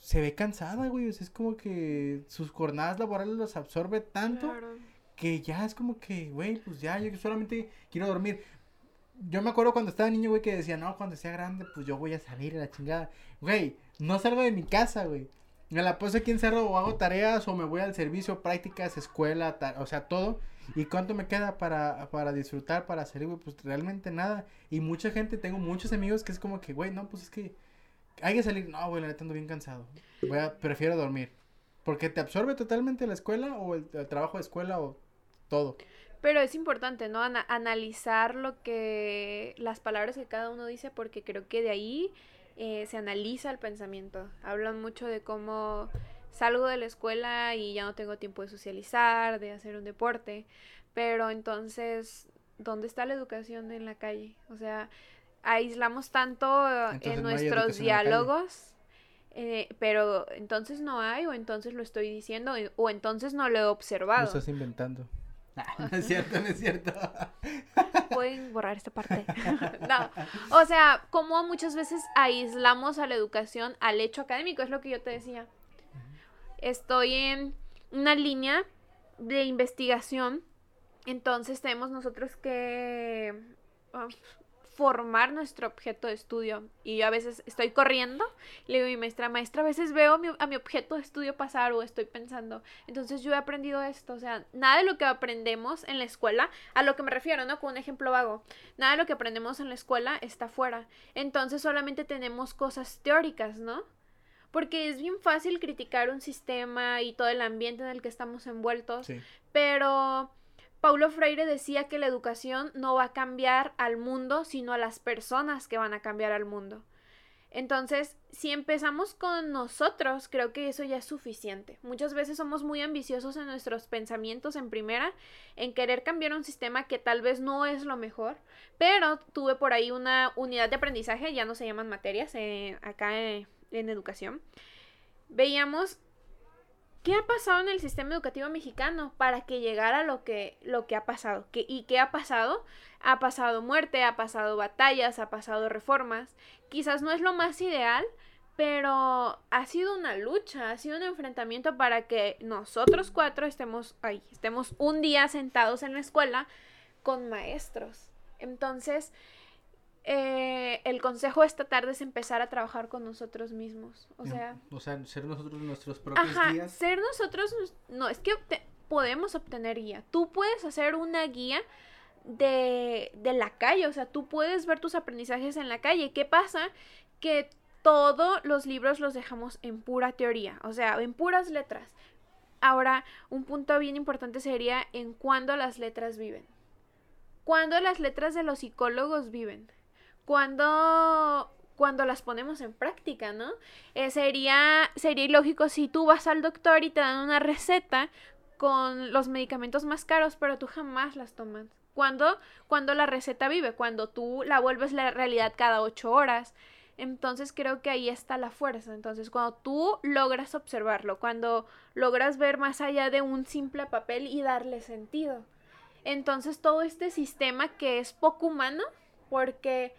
se ve cansada, güey. O sea, es como que sus jornadas laborales los absorbe tanto Claro. que ya es como que, güey, pues ya, yo solamente quiero dormir. Yo me acuerdo cuando estaba niño, güey, que decía, no, cuando sea grande, pues yo voy a salir a la chingada. Güey, no salgo de mi casa, güey. Me la paso aquí encerrado o hago tareas o me voy al servicio, prácticas, escuela, o sea, todo. ¿Y cuánto me queda para, para disfrutar, para salir, güey? Pues realmente nada. Y mucha gente, tengo muchos amigos que es como que, güey, no, pues es que hay que salir. No, güey, la neta ando bien cansado. Voy a, prefiero dormir. Porque te absorbe totalmente la escuela o el, el trabajo de escuela o todo. Pero es importante, ¿no? Ana- analizar lo que, las palabras que cada uno dice, porque creo que de ahí eh, se analiza el pensamiento. Hablan mucho de cómo salgo de la escuela y ya no tengo tiempo de socializar, de hacer un deporte, pero entonces, ¿dónde está la educación en la calle? O sea, aislamos tanto eh, Entonces en no nuestros diálogos. eh, pero entonces no hay, o entonces lo estoy diciendo, o entonces no lo he Lo observado. estás inventando. No es cierto, no es cierto. Pueden borrar esta parte. no. O sea, como muchas veces aislamos a la educación al hecho académico, es lo que yo te decía. Estoy en una línea de investigación, entonces tenemos nosotros que ah, formar nuestro objeto de estudio. Y yo a veces estoy corriendo, le digo a mi maestra, maestra, a veces veo mi- a mi objeto de estudio pasar o estoy pensando. Entonces yo he aprendido esto, o sea, nada de lo que aprendemos en la escuela, a lo que me refiero, ¿no? Con un ejemplo vago, nada de lo que aprendemos en la escuela está fuera. Entonces solamente tenemos cosas teóricas, ¿no? Porque es bien fácil criticar un sistema y todo el ambiente en el que estamos envueltos, Sí. pero Paulo Freire decía que la educación no va a cambiar al mundo, sino a las personas que van a cambiar al mundo. Entonces, si empezamos con nosotros, creo que eso ya es suficiente. Muchas veces somos muy ambiciosos en nuestros pensamientos en primera, en querer cambiar un sistema que tal vez no es lo mejor, pero tuve por ahí una unidad de aprendizaje, ya no se llaman materias, eh, acá eh, en educación. Veíamos ¿Qué ha pasado en el sistema educativo mexicano para que llegara lo que, lo que ha pasado? ¿Qué, ¿Y qué ha pasado? Ha pasado muerte, ha pasado batallas, ha pasado reformas. Quizás no es lo más ideal, pero ha sido una lucha, ha sido un enfrentamiento para que nosotros cuatro estemos ahí, estemos un día sentados en la escuela con maestros. Entonces, eh, el consejo esta tarde es empezar a trabajar con nosotros mismos. O sea, O sea, ser nosotros nuestros propios Ajá, guías. ser nosotros, nos- no, es que obte- podemos obtener guía. Tú puedes hacer una guía de, de la calle, o sea, tú puedes ver tus aprendizajes en la calle. ¿Qué pasa? Que todos los libros los dejamos en pura teoría, o sea, en puras letras. Ahora, un punto bien importante sería en cuándo las letras viven. Cuando las letras de los psicólogos viven. Cuando cuando las ponemos en práctica, ¿no? Eh, sería, sería ilógico si tú vas al doctor y te dan una receta con los medicamentos más caros, pero tú jamás las tomas. Cuando, cuando la receta vive, cuando tú la vuelves la realidad cada ocho horas. Entonces creo que ahí está la fuerza. Entonces cuando tú logras observarlo, cuando logras ver más allá de un simple papel y darle sentido. Entonces todo este sistema que es poco humano, porque,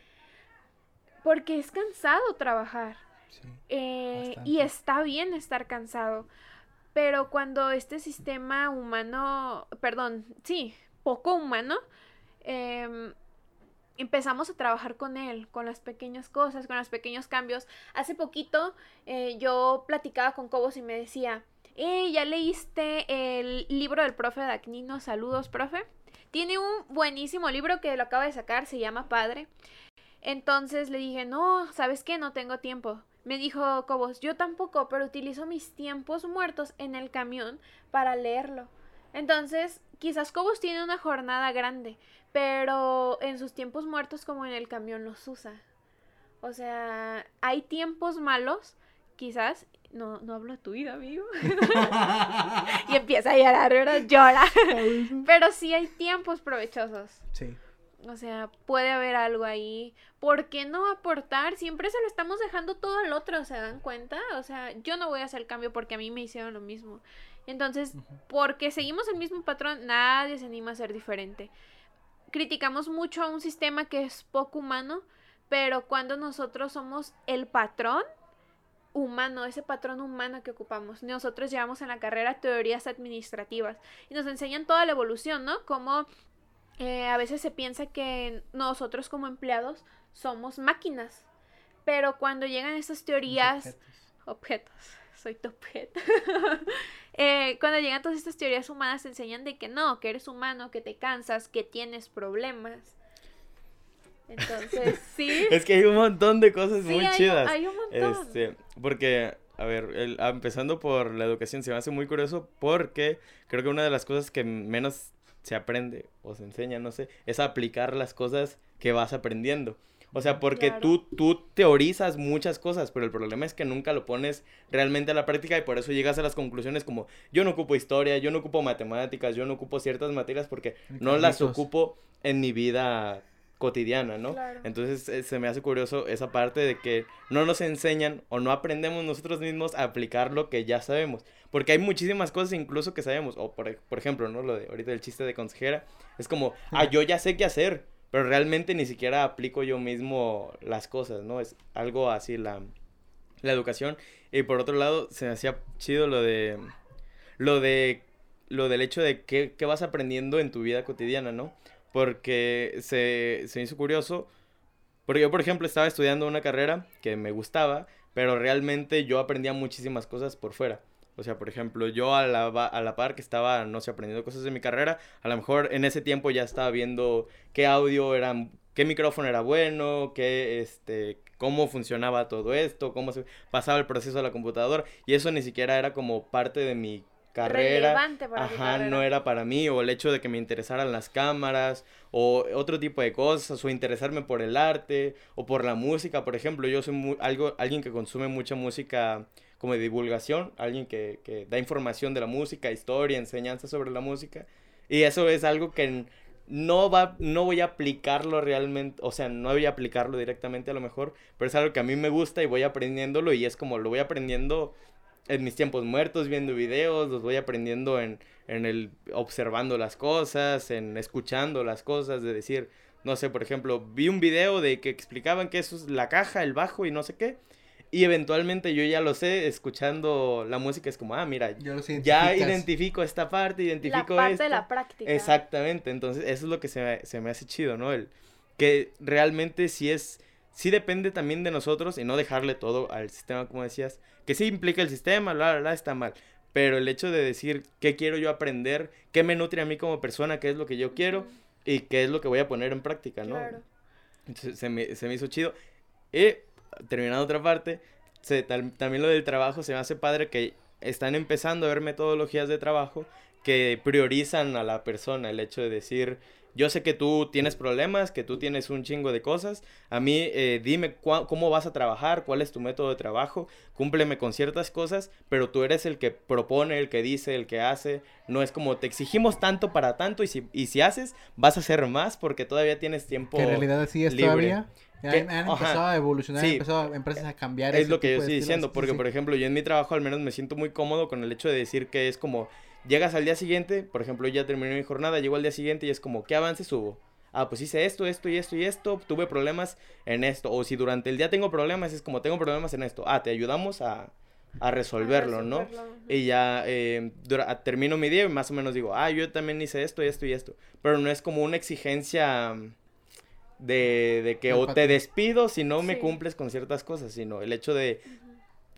porque es cansado trabajar. Sí. Eh, y está bien estar cansado. Pero cuando este sistema humano, perdón, sí, poco humano, em, empezamos a trabajar con él, con las pequeñas cosas, con los pequeños cambios. Hace poquito eh, yo platicaba con Cobos y me decía, hey, ¿ya leíste el libro del profe Dagnino? Saludos, profe. Tiene un buenísimo libro que lo acaba de sacar, se llama Padre. Entonces le dije, no, ¿sabes qué? No tengo tiempo. Me dijo Cobos, yo tampoco, pero utilizo mis tiempos muertos en el camión para leerlo. Entonces, quizás Cobos tiene una jornada grande, pero en sus tiempos muertos como en el camión los usa. O sea, hay tiempos malos, quizás, no, no hablo tuyo, amigo. y empieza a llorar, ¿verdad? Llora. pero sí hay tiempos provechosos. Sí. O sea, puede haber algo ahí. ¿Por qué no aportar? Siempre se lo estamos dejando todo al otro, ¿se dan cuenta? O sea, yo no voy a hacer cambio porque a mí me hicieron lo mismo. Entonces, porque seguimos el mismo patrón, nadie se anima a ser diferente. Criticamos mucho a un sistema que es poco humano, pero cuando nosotros somos el patrón humano, ese patrón humano que ocupamos, nosotros llevamos en la carrera teorías administrativas y nos enseñan toda la evolución, ¿no? Como eh, a veces se piensa que nosotros como empleados somos máquinas, pero cuando llegan estas teorías, objetos, soy tu objeto. Eh, cuando llegan todas estas teorías humanas te enseñan de que no, que eres humano, que te cansas, que tienes problemas. Entonces, sí. Es que hay un montón de cosas sí, muy hay, chidas. hay un montón. Este, porque, a ver, el- ah, empezando por la educación, se me hace muy curioso porque creo que una de las cosas que menos se aprende o se enseña, no sé, es aplicar las cosas que vas aprendiendo. O sea, porque Claro. tú, tú teorizas muchas cosas, pero el problema es que nunca lo pones realmente a la práctica y por eso llegas a las conclusiones como yo no ocupo historia, yo no ocupo matemáticas, yo no ocupo ciertas materias porque no las ocupo en mi vida cotidiana, ¿no? Claro. Entonces eh, se me hace curioso esa parte de que no nos enseñan o no aprendemos nosotros mismos a aplicar lo que ya sabemos. Porque hay muchísimas cosas incluso que sabemos. O por, por ejemplo, ¿no? Lo de ahorita el chiste de consejera. Es como, ah, yo ya sé qué hacer. Pero realmente ni siquiera aplico yo mismo las cosas, ¿no? Es algo así la, la educación. Y por otro lado, se me hacía chido lo de... Lo de... Lo del hecho de qué, qué vas aprendiendo en tu vida cotidiana, ¿no? Porque se, se hizo curioso. Porque yo, por ejemplo, estaba estudiando una carrera que me gustaba, pero realmente yo aprendía muchísimas cosas por fuera. O sea, por ejemplo, yo a la, a la par que estaba, no sé, aprendiendo cosas de mi carrera, a lo mejor en ese tiempo ya estaba viendo qué audio era, qué micrófono era bueno, qué, este, cómo funcionaba todo esto, cómo se pasaba el proceso a la computadora, y eso ni siquiera era como parte de mi carrera. Relevante para Ajá, no carrera. era para mí, o el hecho de que me interesaran las cámaras, o otro tipo de cosas, o interesarme por el arte, o por la música, por ejemplo, yo soy mu- algo, alguien que consume mucha música como de divulgación, alguien que, que da información de la música, historia, enseñanza sobre la música, y eso es algo que no va, no voy a aplicarlo realmente, o sea, no voy a aplicarlo directamente a lo mejor, pero es algo que a mí me gusta y voy aprendiéndolo, y es como lo voy aprendiendo en mis tiempos muertos viendo videos, los voy aprendiendo en, en el observando las cosas, en escuchando las cosas, de decir, no sé, por ejemplo, vi un video de que explicaban que eso es la caja, el bajo y no sé qué, y eventualmente yo ya lo sé, escuchando la música es como, ah, mira, Ya identifico esta parte, La identifico parte esto. de la práctica. Exactamente, entonces eso es lo que se me, se me hace chido, ¿no? El que realmente sí es, sí depende también de nosotros y no dejarle todo al sistema, como decías, que sí implica el sistema, la, la, la, está mal, pero el hecho de decir qué quiero yo aprender, qué me nutre a mí como persona, qué es lo que yo quiero y qué es lo que voy a poner en práctica, ¿no? Claro. Entonces se me, se me hizo chido. Y terminando otra parte, se, tal- también lo del trabajo se me hace padre que están empezando a ver metodologías de trabajo que priorizan a la persona, el hecho de decir, yo sé que tú tienes problemas, que tú tienes un chingo de cosas, a mí eh, dime cómo vas a trabajar, cuál es tu método de trabajo, cúmpleme con ciertas cosas, pero tú eres el que propone, el que dice, el que hace, no es como te exigimos tanto para tanto y si, y si haces, vas a hacer más porque todavía tienes tiempo. Que en realidad así es libre. todavía. Que- han, han empezado a evolucionar, han Sí. empezado empresas a cambiar Es ese lo que yo tipo estoy diciendo, Sí, porque sí. por ejemplo, yo en mi trabajo al menos me siento muy cómodo con el hecho de decir que es como, llegas al día siguiente, por ejemplo, ya terminé mi jornada, llego al día siguiente y es como, ¿qué avances hubo? Ah, pues hice esto, esto y esto y esto, tuve problemas en esto, o si durante el día tengo problemas, es como, tengo problemas en esto, ah, te ayudamos a, a resolverlo, ¿no? resolverlo. Y ya eh, dura- a- termino mi día y más o menos digo, ah, yo también hice esto, esto y esto. Pero no es como una exigencia de, de que o te despido si no me Sí. cumples con ciertas cosas, sino el hecho de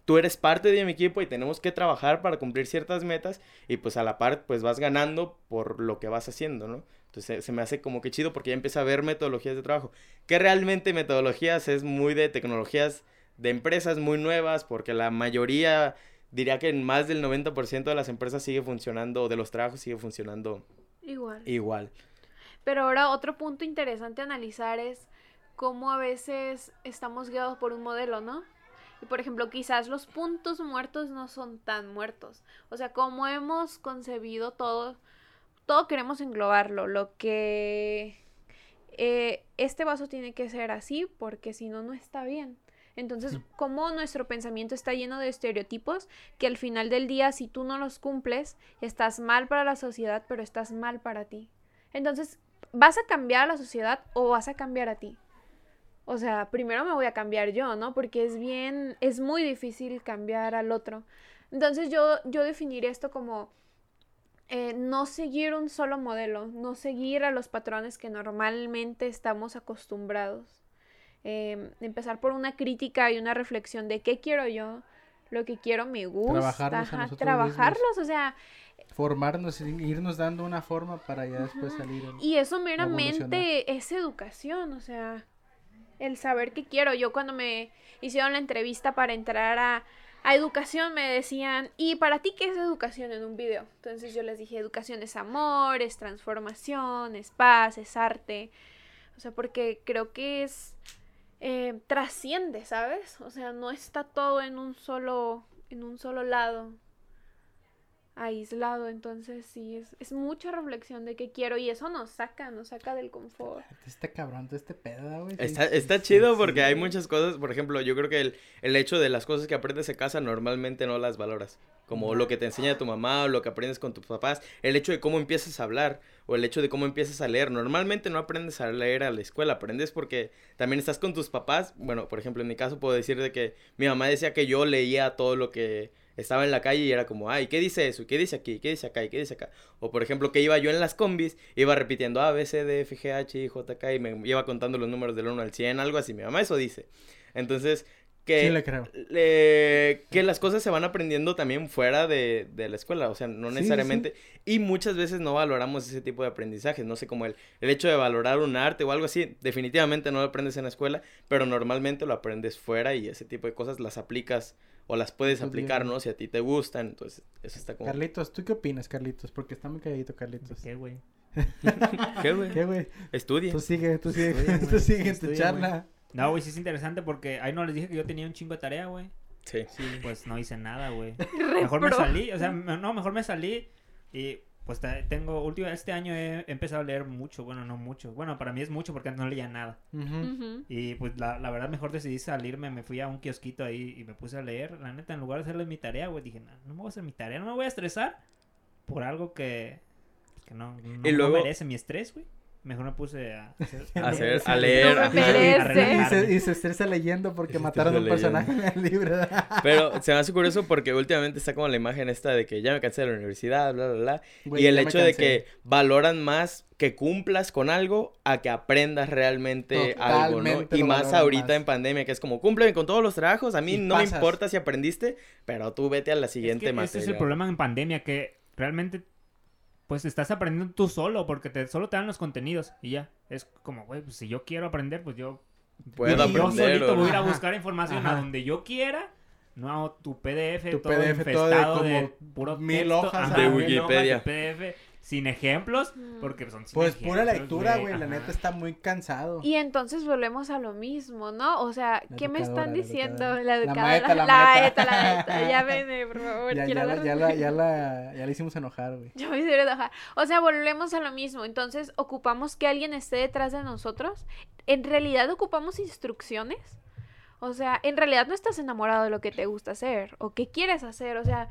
tú eres parte de mi equipo y tenemos que trabajar para cumplir ciertas metas y pues a la par pues vas ganando por lo que vas haciendo, ¿no? Entonces se, se me hace como que chido porque ya empieza a ver metodologías de trabajo. Que realmente metodologías es muy de tecnologías de empresas muy nuevas porque la mayoría, diría que en más del 90% de las empresas sigue funcionando, o de los trabajos sigue funcionando Igual. igual. Pero ahora otro punto interesante a analizar es cómo a veces estamos guiados por un modelo, ¿no? Y por ejemplo, quizás los puntos muertos no son tan muertos. O sea, como hemos concebido todo, todo queremos englobarlo. Lo que eh, este vaso tiene que ser así porque si no, no está bien. Entonces, como nuestro pensamiento está lleno de estereotipos que al final del día, si tú no los cumples, estás mal para la sociedad, pero estás mal para ti. Entonces, ¿vas a cambiar a la sociedad o vas a cambiar a ti? O sea, primero me voy a cambiar yo, ¿no? Porque es bien, es muy difícil cambiar al otro. Entonces yo, yo definiría esto como eh, no seguir un solo modelo, no seguir a los patrones que normalmente estamos acostumbrados. Eh, empezar por una crítica y una reflexión de qué quiero yo, lo que quiero me gusta, Trabajarnos a ajá, nosotros trabajarlos, o sea, Formarnos irnos dando una forma para ya después salir. en- Y eso meramente es educación, o sea, el saber qué quiero. Yo cuando me hicieron la entrevista para entrar a, a educación me decían, ¿y para ti qué es educación en un video? Entonces yo les dije, educación es amor, es transformación, es paz, es arte. O sea, porque creo que es... eh, trasciende, ¿sabes? O sea, no está todo en un solo, en un solo lado, aislado. Entonces sí, es, es mucha reflexión de qué quiero y eso nos saca, nos saca del confort. Este cabrón, todo este pedo, güey. Está, está sí, chido sí, porque hay muchas cosas, por ejemplo, yo creo que el, el hecho de las cosas que aprendes en casa normalmente no las valoras. Como lo que te enseña tu mamá o lo que aprendes con tus papás. El hecho de cómo empiezas a hablar o el hecho de cómo empiezas a leer. Normalmente no aprendes a leer a la escuela, aprendes porque también estás con tus papás. Bueno, por ejemplo, en mi caso puedo decir de que mi mamá decía que yo leía todo lo que estaba en la calle y era como, ay, ¿qué dice eso? ¿Y ¿Qué dice aquí? ¿Qué dice acá? ¿Y qué dice acá? O por ejemplo, que iba yo en las combis, iba repitiendo A, B, C, D, F, G, H, I, J, K y me iba contando los números del 1 al 100, algo así. Mi mamá eso dice. Entonces, que, Sí, le creo. le- que las cosas se van aprendiendo también fuera de, de la escuela, o sea, no Sí, necesariamente. Y muchas veces no valoramos ese tipo de aprendizajes, no sé, como el, el hecho de valorar un arte o algo así, definitivamente no lo aprendes en la escuela, pero normalmente lo aprendes fuera y ese tipo de cosas las aplicas o las puedes Pues aplicar, bien. ¿no? Si a ti te gustan, entonces eso está como... Carlitos, ¿tú qué opinas, Carlitos? Porque está muy calladito, Carlitos. ¿Qué, güey? ¿Qué, güey? ¿Qué, güey? Estudia. Tú sigue, tú sigue, Estudia, tú sigue en tu charla. No, güey, sí es interesante porque ahí no les dije que yo tenía un chingo de tarea, güey. Sí. Sí, pues no hice nada, güey. Mejor me salí, o sea, me- no, mejor me salí y pues te- tengo, último, este año he, he empezado a leer mucho, bueno, no mucho. Bueno, para mí es mucho porque antes no leía nada. Y pues la, la verdad mejor decidí salirme, me fui a un kiosquito ahí y me puse a leer. La neta, en lugar de hacerle mi tarea, güey, dije, no, no me voy a hacer mi tarea, no me voy a estresar por algo que, que no, no, Y no luego- merece mi estrés, güey. Mejor me puse a hacer, A hacer- a leer. Merece. Y se, y se estresa leyendo porque mataron a un personaje en el libro. Pero se me hace curioso porque últimamente está como la imagen esta de que ya me cansé de la universidad, bla, bla, bla. Güey, y el hecho de que valoran más que cumplas con algo a que aprendas realmente algo, ¿no? Y más ahorita más. en pandemia, que es como, cúmpleme con todos los trabajos, a mí Y no me importa si aprendiste, pero tú vete a la Es siguiente que materia. ese es el problema en pandemia, que realmente pues estás aprendiendo tú solo, porque te, solo te dan los contenidos y ya. Es como, güey, pues si yo quiero aprender, pues yo, Puedo yo aprender, solito ¿o? voy a ir a buscar información ajá. a donde yo quiera. No, tu PDF, Tu todo PDF todo de infestado de, como puro mil texto, hojas, ajá, De mil Wikipedia. hojas de PDF, sin ejemplos, Mm. porque son sin Pues pura lectura, güey. La neta está muy cansado. Y entonces volvemos a lo mismo, ¿no? O sea, La ¿qué me están la diciendo? educadora. La La educadora. maeta, la la maeta. maeta, la maeta. Ya vene, por favor. Ya, quiero ya, la, ya, la, ya, la, ya la hicimos enojar, güey. Ya me hicieron enojar. O sea, volvemos a lo mismo. Entonces, ocupamos que alguien esté detrás de nosotros. En realidad, ocupamos instrucciones. O sea, en realidad no estás enamorado de lo que te gusta hacer o qué quieres hacer. O sea,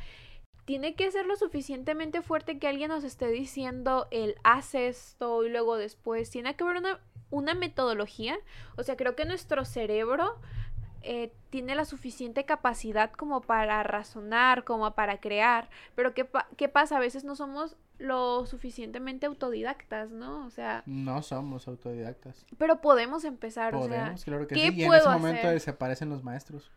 tiene que ser lo suficientemente fuerte que alguien nos esté diciendo el haz esto y luego después. Tiene que haber una, una metodología. O sea, creo que nuestro cerebro eh, tiene la suficiente capacidad como para razonar, como para crear. Pero ¿qué, pa- qué pasa? A veces no somos lo suficientemente autodidactas, ¿no? O sea, No somos autodidactas. pero podemos empezar, Podemos, o claro que ¿qué sí. Y en ese momento hacer? desaparecen los maestros.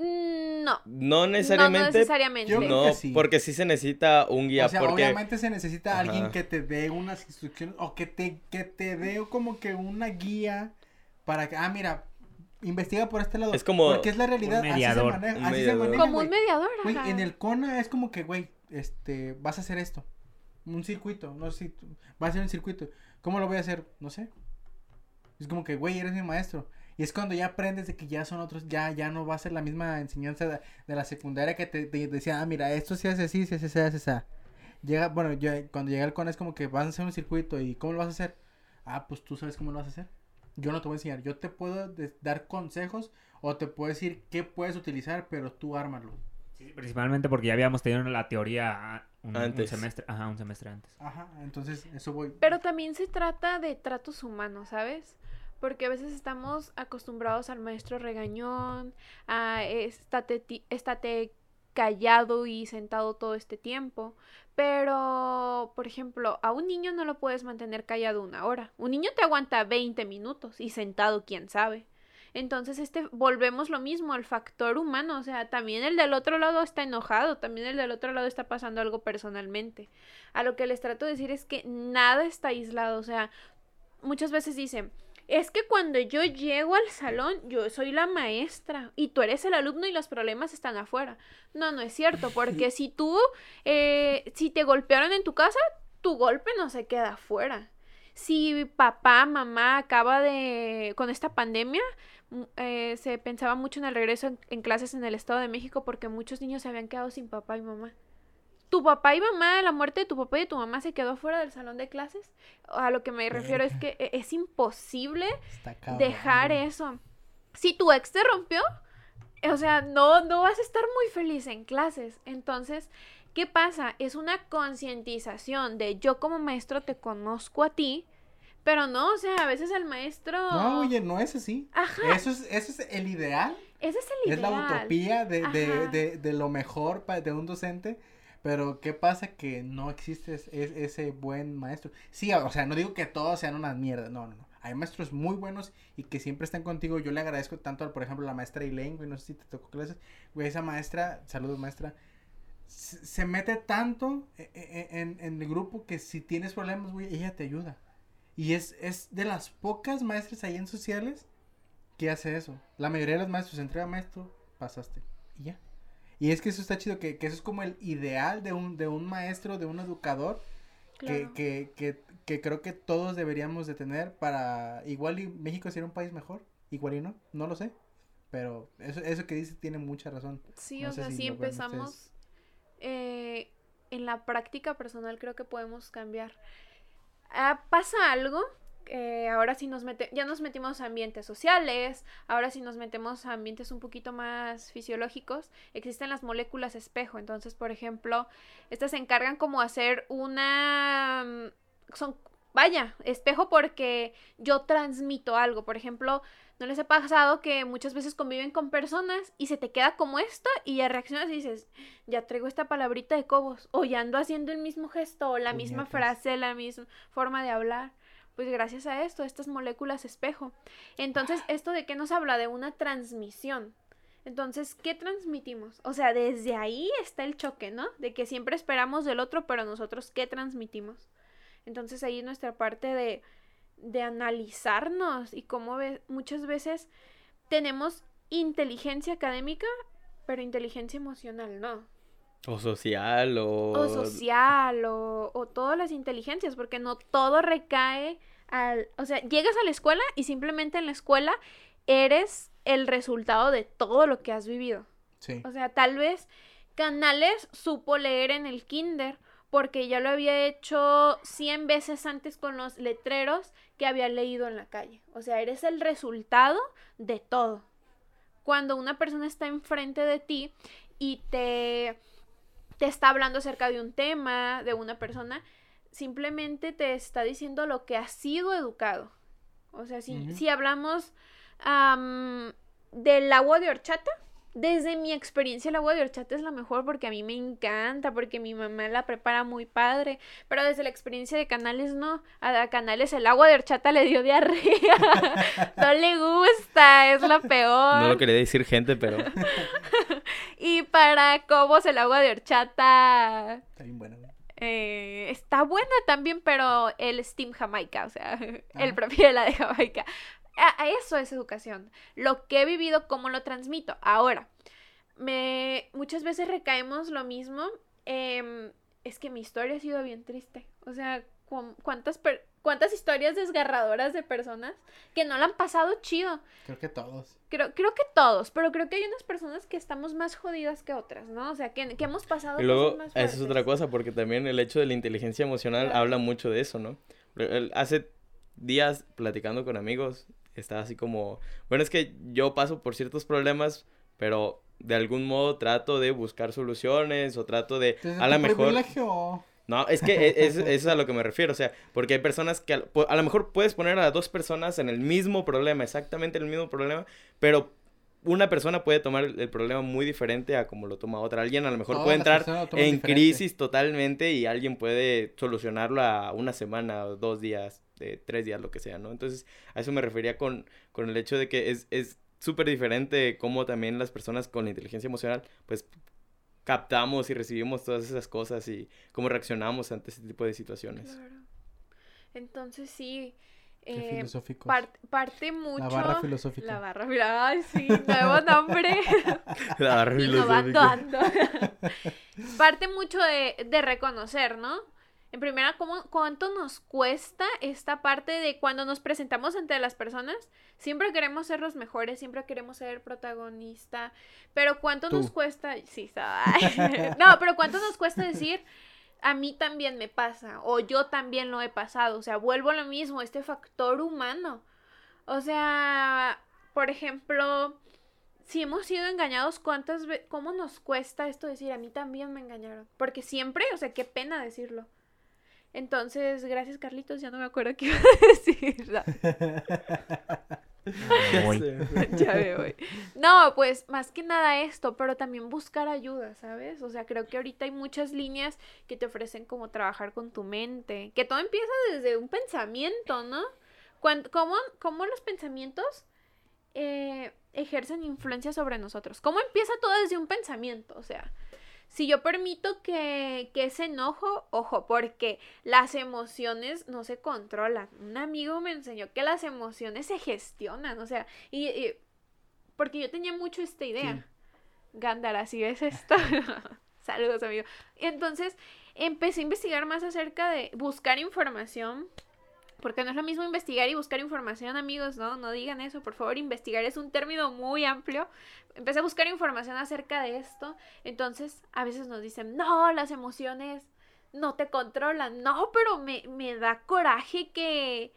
Mm, no. No necesariamente, no necesariamente. Yo creo no, que sí. porque sí se necesita un guía, o sea, porque... obviamente se necesita Ajá. alguien que te dé unas instrucciones o que te, que te dé como que una guía para que, ah, mira, investiga por este lado. Es como Porque es la realidad, un así se mediador. maneja, Un así se maneja, Como un güey. mediador. Güey, ajá. en el CONA es como que, güey, este, vas a hacer esto. Un circuito, no sé si vas a hacer un circuito. ¿Cómo lo voy a hacer? No sé. Es como que, güey, eres mi maestro. Y es cuando ya aprendes de que ya son otros, ya, ya no va a ser la misma enseñanza de, de la secundaria que te, te decía, ah, mira, esto se hace así, se hace así, se hace así. Llega, bueno, yo, cuando llega el CONA es como que vas a hacer un circuito y ¿cómo lo vas a hacer? Ah, pues tú sabes cómo lo vas a hacer. Yo no te voy a enseñar, yo te puedo dar consejos o te puedo decir qué puedes utilizar, pero tú ármalo. Sí, principalmente porque ya habíamos tenido la teoría un, un Antes. semestre, ajá, un semestre antes. Ajá, entonces eso voy. Pero también se trata de tratos humanos, ¿sabes? Porque a veces estamos acostumbrados al maestro regañón, a estate, callado y sentado todo este tiempo. Pero, por ejemplo, a un niño no lo puedes mantener callado una hora. Un niño te aguanta 20 minutos y sentado, quién sabe. Entonces, este, volvemos lo mismo, al factor humano. O sea, también el del otro lado está enojado, también el del otro lado está pasando algo personalmente. A lo que les trato de decir es que nada está aislado. O sea, muchas veces dicen, es que cuando yo llego al salón, yo soy la maestra y tú eres el alumno y los problemas están afuera. No, no es cierto, porque si tú, eh, si te golpearon en tu casa, tu golpe no se queda afuera. Si papá, mamá acaba de, con esta pandemia, mm, eh, se pensaba mucho en el regreso en, en clases en el Estado de México porque muchos niños se habían quedado sin papá y mamá tu papá y mamá, la muerte de tu papá y de tu mamá se quedó fuera del salón de clases. A lo que me refiero es que e, es imposible dejar eso. Si tu ex te rompió, o sea, no, no vas a estar muy feliz en clases. Entonces, ¿qué pasa? Es una concientización de yo como maestro te conozco a ti, pero no, o sea, a veces el maestro... No, oye, no es así. Ajá, Eso es, eso es el ideal. ese es el Es ideal. la utopía de, de, de, de lo mejor de un docente. Pero, ¿qué pasa? Que no existe es- es- ese buen maestro. Sí, o sea, no digo que todos sean unas mierdas. No, no, no. Hay maestros muy buenos y que siempre están contigo. Yo le agradezco tanto, por ejemplo, a la maestra Elaine, güey. No sé si te tocó clases. Güey, esa maestra, saludos maestra. Se, mete tanto e- e- en, en el grupo que si tienes problemas, güey, ella te ayuda. Y es, es de las pocas maestras ahí en sociales que hace eso. La mayoría de los maestros entrega maestro, pasaste. Y ya. Y es que eso está chido, que, que eso es como el ideal de un, de un maestro, de un educador, Claro. que, que, que, que creo que todos deberíamos de tener para, igual y México sería un país mejor, igual y no, no lo sé. Pero eso, eso que dice tiene mucha razón. Sí, No o sea, si empezamos eh, en la práctica personal, creo que podemos cambiar. Ah, pasa algo, eh, ahora sí nos mete, ya nos metimos a ambientes sociales, ahora sí nos metemos a ambientes un poquito más fisiológicos, existen las moléculas espejo, entonces, por ejemplo, estas se encargan como hacer una, mm, son, vaya, espejo porque yo transmito algo, por ejemplo, ¿No les ha pasado que muchas veces conviven con personas y se te queda como esto y ya reaccionas y dices, ya traigo esta palabrita de cobos o ya ando haciendo el mismo gesto o la misma frase, la misma forma de hablar? Pues gracias a esto, estas moléculas espejo. Entonces, ¿esto de qué nos habla? De una transmisión. Entonces, ¿qué transmitimos? O sea, desde ahí está el choque, ¿no? De que siempre esperamos del otro, pero nosotros, ¿qué transmitimos? Entonces ahí nuestra parte de, de analizarnos y cómo ve- muchas veces tenemos inteligencia académica, pero inteligencia emocional no. O social, o... O social, o, o todas las inteligencias, porque no todo recae al... O sea, llegas a la escuela y simplemente en la escuela eres el resultado de todo lo que has vivido. Sí. O sea, tal vez Canales supo leer en el kinder porque ya lo había hecho 100 veces antes con los letreros que había leído en la calle. O sea, eres el resultado de todo. Cuando una persona está enfrente de ti y te, te está hablando acerca de un tema, de una persona, simplemente te está diciendo lo que ha sido educado. O sea, si, si hablamos am, del agua de horchata, desde mi experiencia el agua de horchata es la mejor porque a mí me encanta, porque mi mamá la prepara muy padre, pero desde la experiencia de Canales no, a Canales el agua de horchata le dio diarrea, no le gusta, es la peor. No lo quería decir gente, pero... Y para Cobos el agua de horchata Está bien güey. eh, está buena también, pero el Steam Jamaica, o sea, él Ajá. prefiere la de Jamaica. A, a eso es educación. Lo que he vivido, cómo lo transmito. Ahora, me muchas veces recaemos lo mismo. em, es que mi historia ha sido bien triste. O sea, cu- cuántas per- cuántas historias desgarradoras de personas que no la han pasado chido. Creo que todos. Creo, creo que todos, pero creo que hay unas personas que estamos más jodidas que otras, ¿no? O sea, que, que hemos pasado Y luego, cosas más es otra cosa, porque también el hecho de la inteligencia emocional Claro. habla mucho de eso, ¿no? Hace días platicando con amigos, estaba así como, bueno, es que yo paso por ciertos problemas, pero de algún modo trato de buscar soluciones o trato de, a lo mejor... privilegio. No, es que e- es, es a lo que me refiero, o sea, porque hay personas que a, a lo mejor puedes poner a las dos personas en el mismo problema, exactamente el mismo problema, pero una persona puede tomar el, problema muy diferente a como lo toma otra. Alguien a lo mejor Todas puede entrar en diferente. crisis totalmente y alguien puede solucionarlo a una semana o dos días, eh, tres días, lo que sea, ¿no? Entonces, a eso me refería con, con el hecho de que es, es súper diferente cómo también las personas con la inteligencia emocional, pues captamos y recibimos todas esas cosas y cómo reaccionamos ante ese tipo de situaciones. Claro. Entonces sí, eh, parte mucho... La barra filosófica. La barra, mira, ay, sí, nuevo nombre. La barra Innovando filosófica. Parte mucho de, de reconocer, ¿no? En primera, ¿cómo, ¿cuánto nos cuesta esta parte de cuando nos presentamos ante las personas? Siempre queremos ser los mejores, siempre queremos ser protagonista, pero ¿cuánto nos cuesta? Sí, no, pero ¿cuánto nos cuesta decir? A mí también me pasa, o yo también lo he pasado, o sea, vuelvo a lo mismo, este factor humano. O sea, por ejemplo, si hemos sido engañados, ¿cuántas veces, cómo nos cuesta esto decir, a mí también me engañaron? Porque siempre, o sea, qué pena decirlo. Entonces, gracias Carlitos, ya no me acuerdo qué iba a decir. No, Ya Voy. sé. ya me voy. No, pues más que nada esto, pero también buscar ayuda, ¿sabes? O sea, creo que ahorita hay muchas líneas que te ofrecen como trabajar con tu mente, que todo empieza desde un pensamiento, ¿no? ¿Cómo, cómo los pensamientos eh, ejercen influencia sobre nosotros? ¿Cómo empieza todo desde un pensamiento? O sea, si yo permito que, que ese enojo, ojo, porque las emociones no se controlan. Un amigo me enseñó que las emociones se gestionan, o sea, y, y- porque yo tenía mucho esta idea. ¿Quién? Gándara, si ves esto. Saludos, amigo. Entonces empecé a investigar más acerca de buscar información. Porque no es lo mismo investigar y buscar información, amigos, ¿no? No digan eso, por favor. Investigar es un término muy amplio. Empecé a buscar información acerca de esto. Entonces, a veces nos dicen, no, las emociones no te controlan. No, pero me, me da coraje que,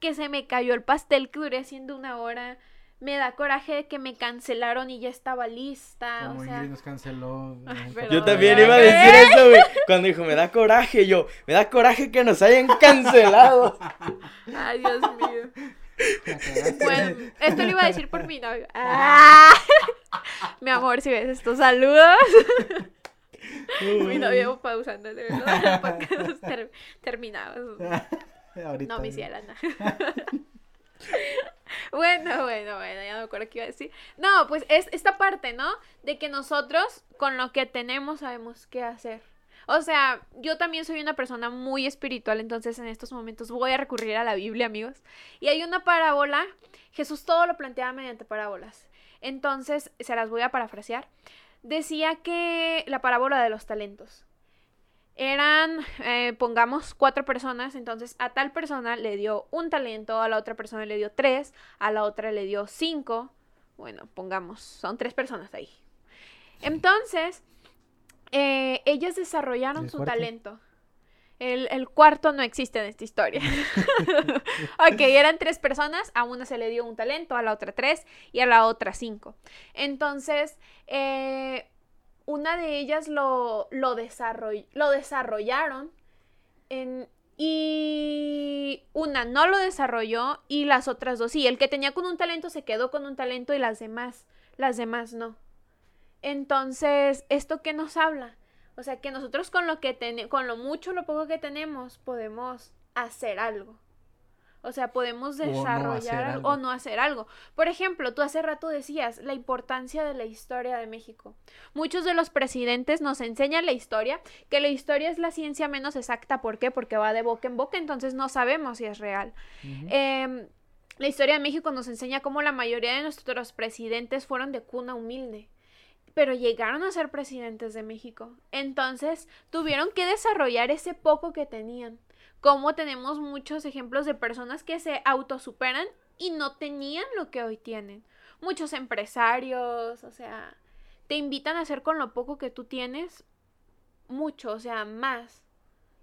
que se me cayó el pastel que duré haciendo una hora. Me da coraje de que me cancelaron y ya estaba lista. Como o sea, Ingrid nos canceló. Yo también ¿Ya iba a qué? decir eso, güey. Cuando dijo, me da coraje, yo, me da coraje que nos hayan cancelado. Ay, Dios mío. Bueno, esto lo iba a decir por mi novio. Ah. Mi amor, si ves estos saludos. mi novio pausando, de verdad. Porque ter- terminamos. Ahorita. No, mi ciela, no. Bueno, bueno, bueno, ya no me acuerdo qué iba a decir. No, pues es esta parte, ¿no? De que nosotros con lo que tenemos sabemos qué hacer. O sea, yo también soy una persona muy espiritual, entonces en estos momentos voy a recurrir a la Biblia, amigos. Y hay una parábola, Jesús todo lo planteaba mediante parábolas. Entonces, se las voy a parafrasear. Decía que la parábola de los talentos. Eran, eh, pongamos, cuatro personas, entonces a tal persona le dio un talento, a la otra persona le dio tres, a la otra le dio cinco. Bueno, pongamos, son tres personas ahí. Entonces, eh, ellas desarrollaron ¿El su cuarto? talento. El, el cuarto no existe en esta historia. ok, eran tres personas, a una se le dio un talento, a la otra tres y a la otra cinco. Entonces, eh, una de ellas lo, lo, lo desarrollaron en- y una no lo desarrolló y las otras dos sí. El que tenía con un talento se quedó con un talento y las demás, las demás no. Entonces, ¿esto qué nos habla? O sea, que nosotros con lo que tenemos, con lo mucho lo poco que tenemos, podemos hacer algo. O sea, podemos no desarrollar algo o algo. no hacer algo. Por ejemplo, tú hace rato decías la importancia de la historia de México. Muchos de los presidentes nos enseñan la historia, que la historia es la ciencia menos exacta. ¿Por qué? Porque va de boca en boca, entonces no sabemos si es real. Em, la historia de México nos enseña cómo la mayoría de nuestros presidentes fueron de cuna humilde, pero llegaron a ser presidentes de México. Entonces tuvieron que desarrollar ese poco que tenían. Como tenemos muchos ejemplos de personas que se autosuperan y no tenían lo que hoy tienen. Muchos empresarios, o sea, te invitan a hacer con lo poco que tú tienes mucho, o sea, más.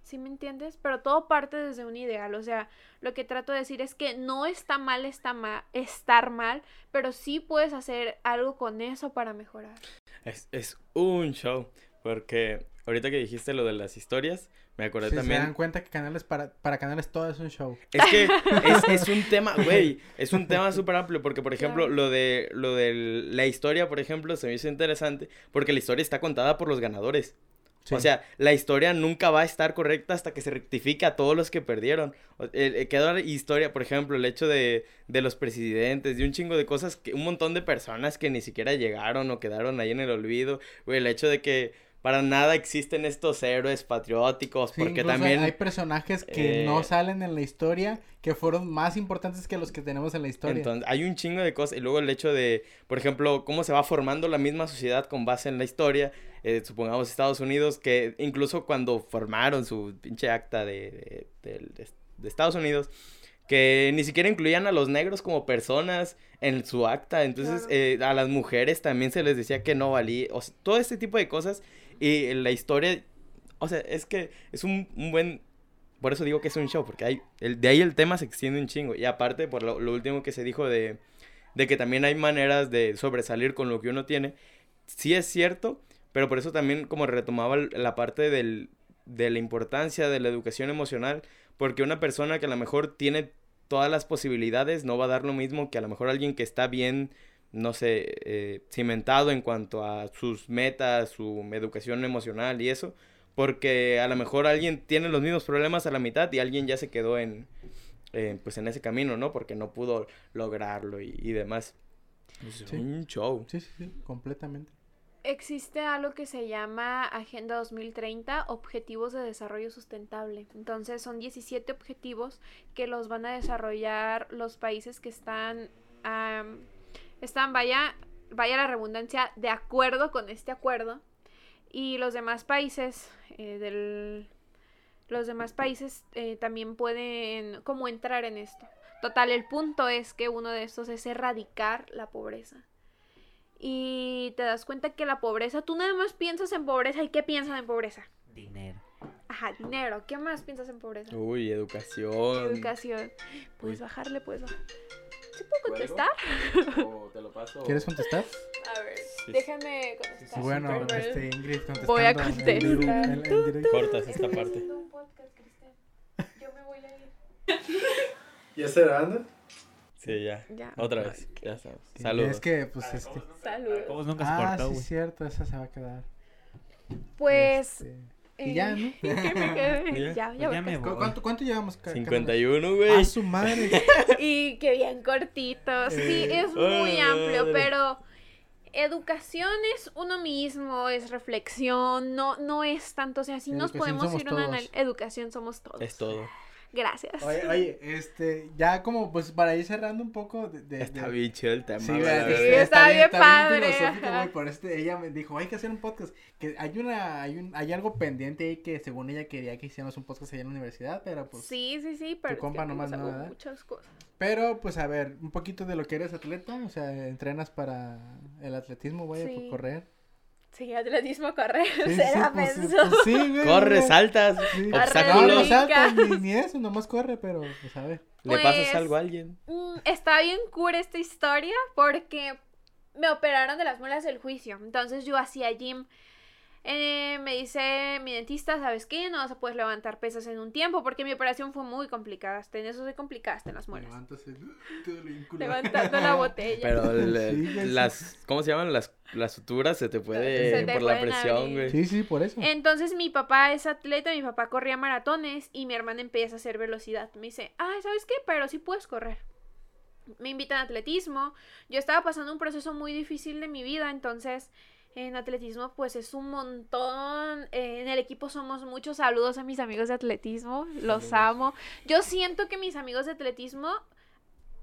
¿Sí me entiendes? Pero todo parte desde un ideal. O sea, lo que trato de decir es que no está mal estar mal, pero sí puedes hacer algo con eso para mejorar. Es, es un show. Porque ahorita que dijiste lo de las historias, me acordé Si se también. dan cuenta que canales para, para canales todo es un show. Es que es, es un tema, güey, es un tema súper amplio porque, por ejemplo, Claro. lo de lo de la historia, por ejemplo, se me hizo interesante porque la historia está contada por los ganadores. Sí. O sea, la historia nunca va a estar correcta hasta que se rectifique a todos los que perdieron. El- quedó la historia, por ejemplo, el hecho de, de los presidentes, de un chingo de cosas, que un montón de personas que ni siquiera llegaron o quedaron ahí en el olvido. Güey, el hecho de que para nada existen estos héroes patrióticos, Sí, porque también... hay personajes que eh, no salen en la historia, que fueron más importantes que los que tenemos en la historia. Entonces, hay un chingo de cosas. Y luego el hecho de, por ejemplo, cómo se va formando la misma sociedad con base en la historia. eh, supongamos Estados Unidos, que incluso cuando formaron su pinche acta de, de, de- de- de Estados Unidos, que ni siquiera incluían a los negros como personas en su acta. Entonces, Claro. eh, a las mujeres también se les decía que no valía. O sea, todo este tipo de cosas. Y la historia, o sea, es que es un, un buen por eso digo que es un show, porque hay, el, de ahí el tema se extiende un chingo. Y aparte, por lo, lo último que se dijo de, de que también hay maneras de sobresalir con lo que uno tiene, sí es cierto, pero por eso también como retomaba la parte del, de la importancia de la educación emocional, porque una persona que a lo mejor tiene todas las posibilidades no va a dar lo mismo que a lo mejor alguien que está bien, no sé, eh, cimentado en cuanto a sus metas, su educación emocional y eso, porque a lo mejor alguien tiene los mismos problemas a la mitad y alguien ya se quedó en, eh, pues en ese camino, ¿no? Porque no pudo lograrlo y, y demás. Es Sí. un show. Sí, sí, sí, completamente. Existe algo que se llama Agenda 2030, Objetivos de Desarrollo Sustentable. Entonces son 17 objetivos que los van a desarrollar los países que están, am, están vaya, vaya la redundancia, de acuerdo con este acuerdo. Y los demás países eh, del... Los demás países eh, también pueden como entrar en esto. Total, el punto es que uno de estos es erradicar la pobreza. Y te das cuenta que la pobreza, tú nada más piensas en pobreza y ¿qué piensas en pobreza? Dinero. Ajá, dinero. ¿Qué más piensas en pobreza? Uy, educación. Educación. Puedes Uy. bajarle, puedes bajar. ¿Sí puedo contestar? ¿O te lo paso? ¿Quieres contestar? A ver, Sí. déjame contestar. bueno, este, Ingrid contestando. Voy a contestar. en- en. Cortas esta parte. un podcast. Yo me voy a ir. ¿Ya está grabando? Sí, ya. Ya. Otra vez. Ya. Sí, Saludos. Es que, pues, este... Saludos. ¿Cómo nunca se Ah, cortó, sí, güey? es cierto, esa se va a quedar. Pues. Este, Y ya, ¿no? que me quedé. Ya. Ya, Pues ya, ya a me ¿Cu- voy. ¿Cuánto, cuánto llevamos? ca- 51, A güey. su madre. Y que bien cortito. Sí, Eh, es muy amplio, pero educación es uno mismo, es reflexión, no, no es tanto, o sea, si nos podemos ir a una todos. educación somos todos. Es todo. Gracias. Oye, oye, este, ya como, pues, para ir cerrando un poco de... de- Está de- bien chido el tema. Sí, Sí, verdad. está bien padre, güey, por este, ella me dijo, hay que hacer un podcast, que hay una, hay un, hay algo pendiente ahí que según ella quería que hiciéramos un podcast allá en la universidad, pero pues, sí, sí, sí, pero es compa nomás ¿verdad? muchas cosas. pero pues a ver, un poquito de lo que eres atleta, o sea, entrenas para el atletismo, vaya, Sí. por correr. Sí, atletismo correr, Sí, sí, será pues, pensó. pues, sí, güey. Corre, güey. saltas. Sí. obstáculos. No, no Brinca. salta, ni, ni eso, nomás corre, pero pues a ver. Le pasas Pues, algo a alguien. Mm, está bien cura esta historia porque me operaron de las muelas del juicio. Entonces yo hacía gym. Eh, me dice mi dentista, ¿sabes qué? No vas a poder levantar pesas en un tiempo porque mi operación fue muy complicada. En eso soy complicada, hasta en las muelas. Levantas el-. Levantando la botella. Pero el- Sí, las, ¿cómo se llaman? Las, las suturas se te puede Se te por la pueden presión, güey. Sí, sí, por eso. Entonces mi papá es atleta, mi papá corría maratones y mi hermana empieza a hacer velocidad. Me dice, ay, ¿sabes qué? Pero sí puedes correr. Me invitan a atletismo. Yo estaba pasando un proceso muy difícil de mi vida, entonces en atletismo pues es un montón. Eh, en el equipo somos muchos. Saludos a mis amigos de atletismo, los amo. Yo siento que mis amigos de atletismo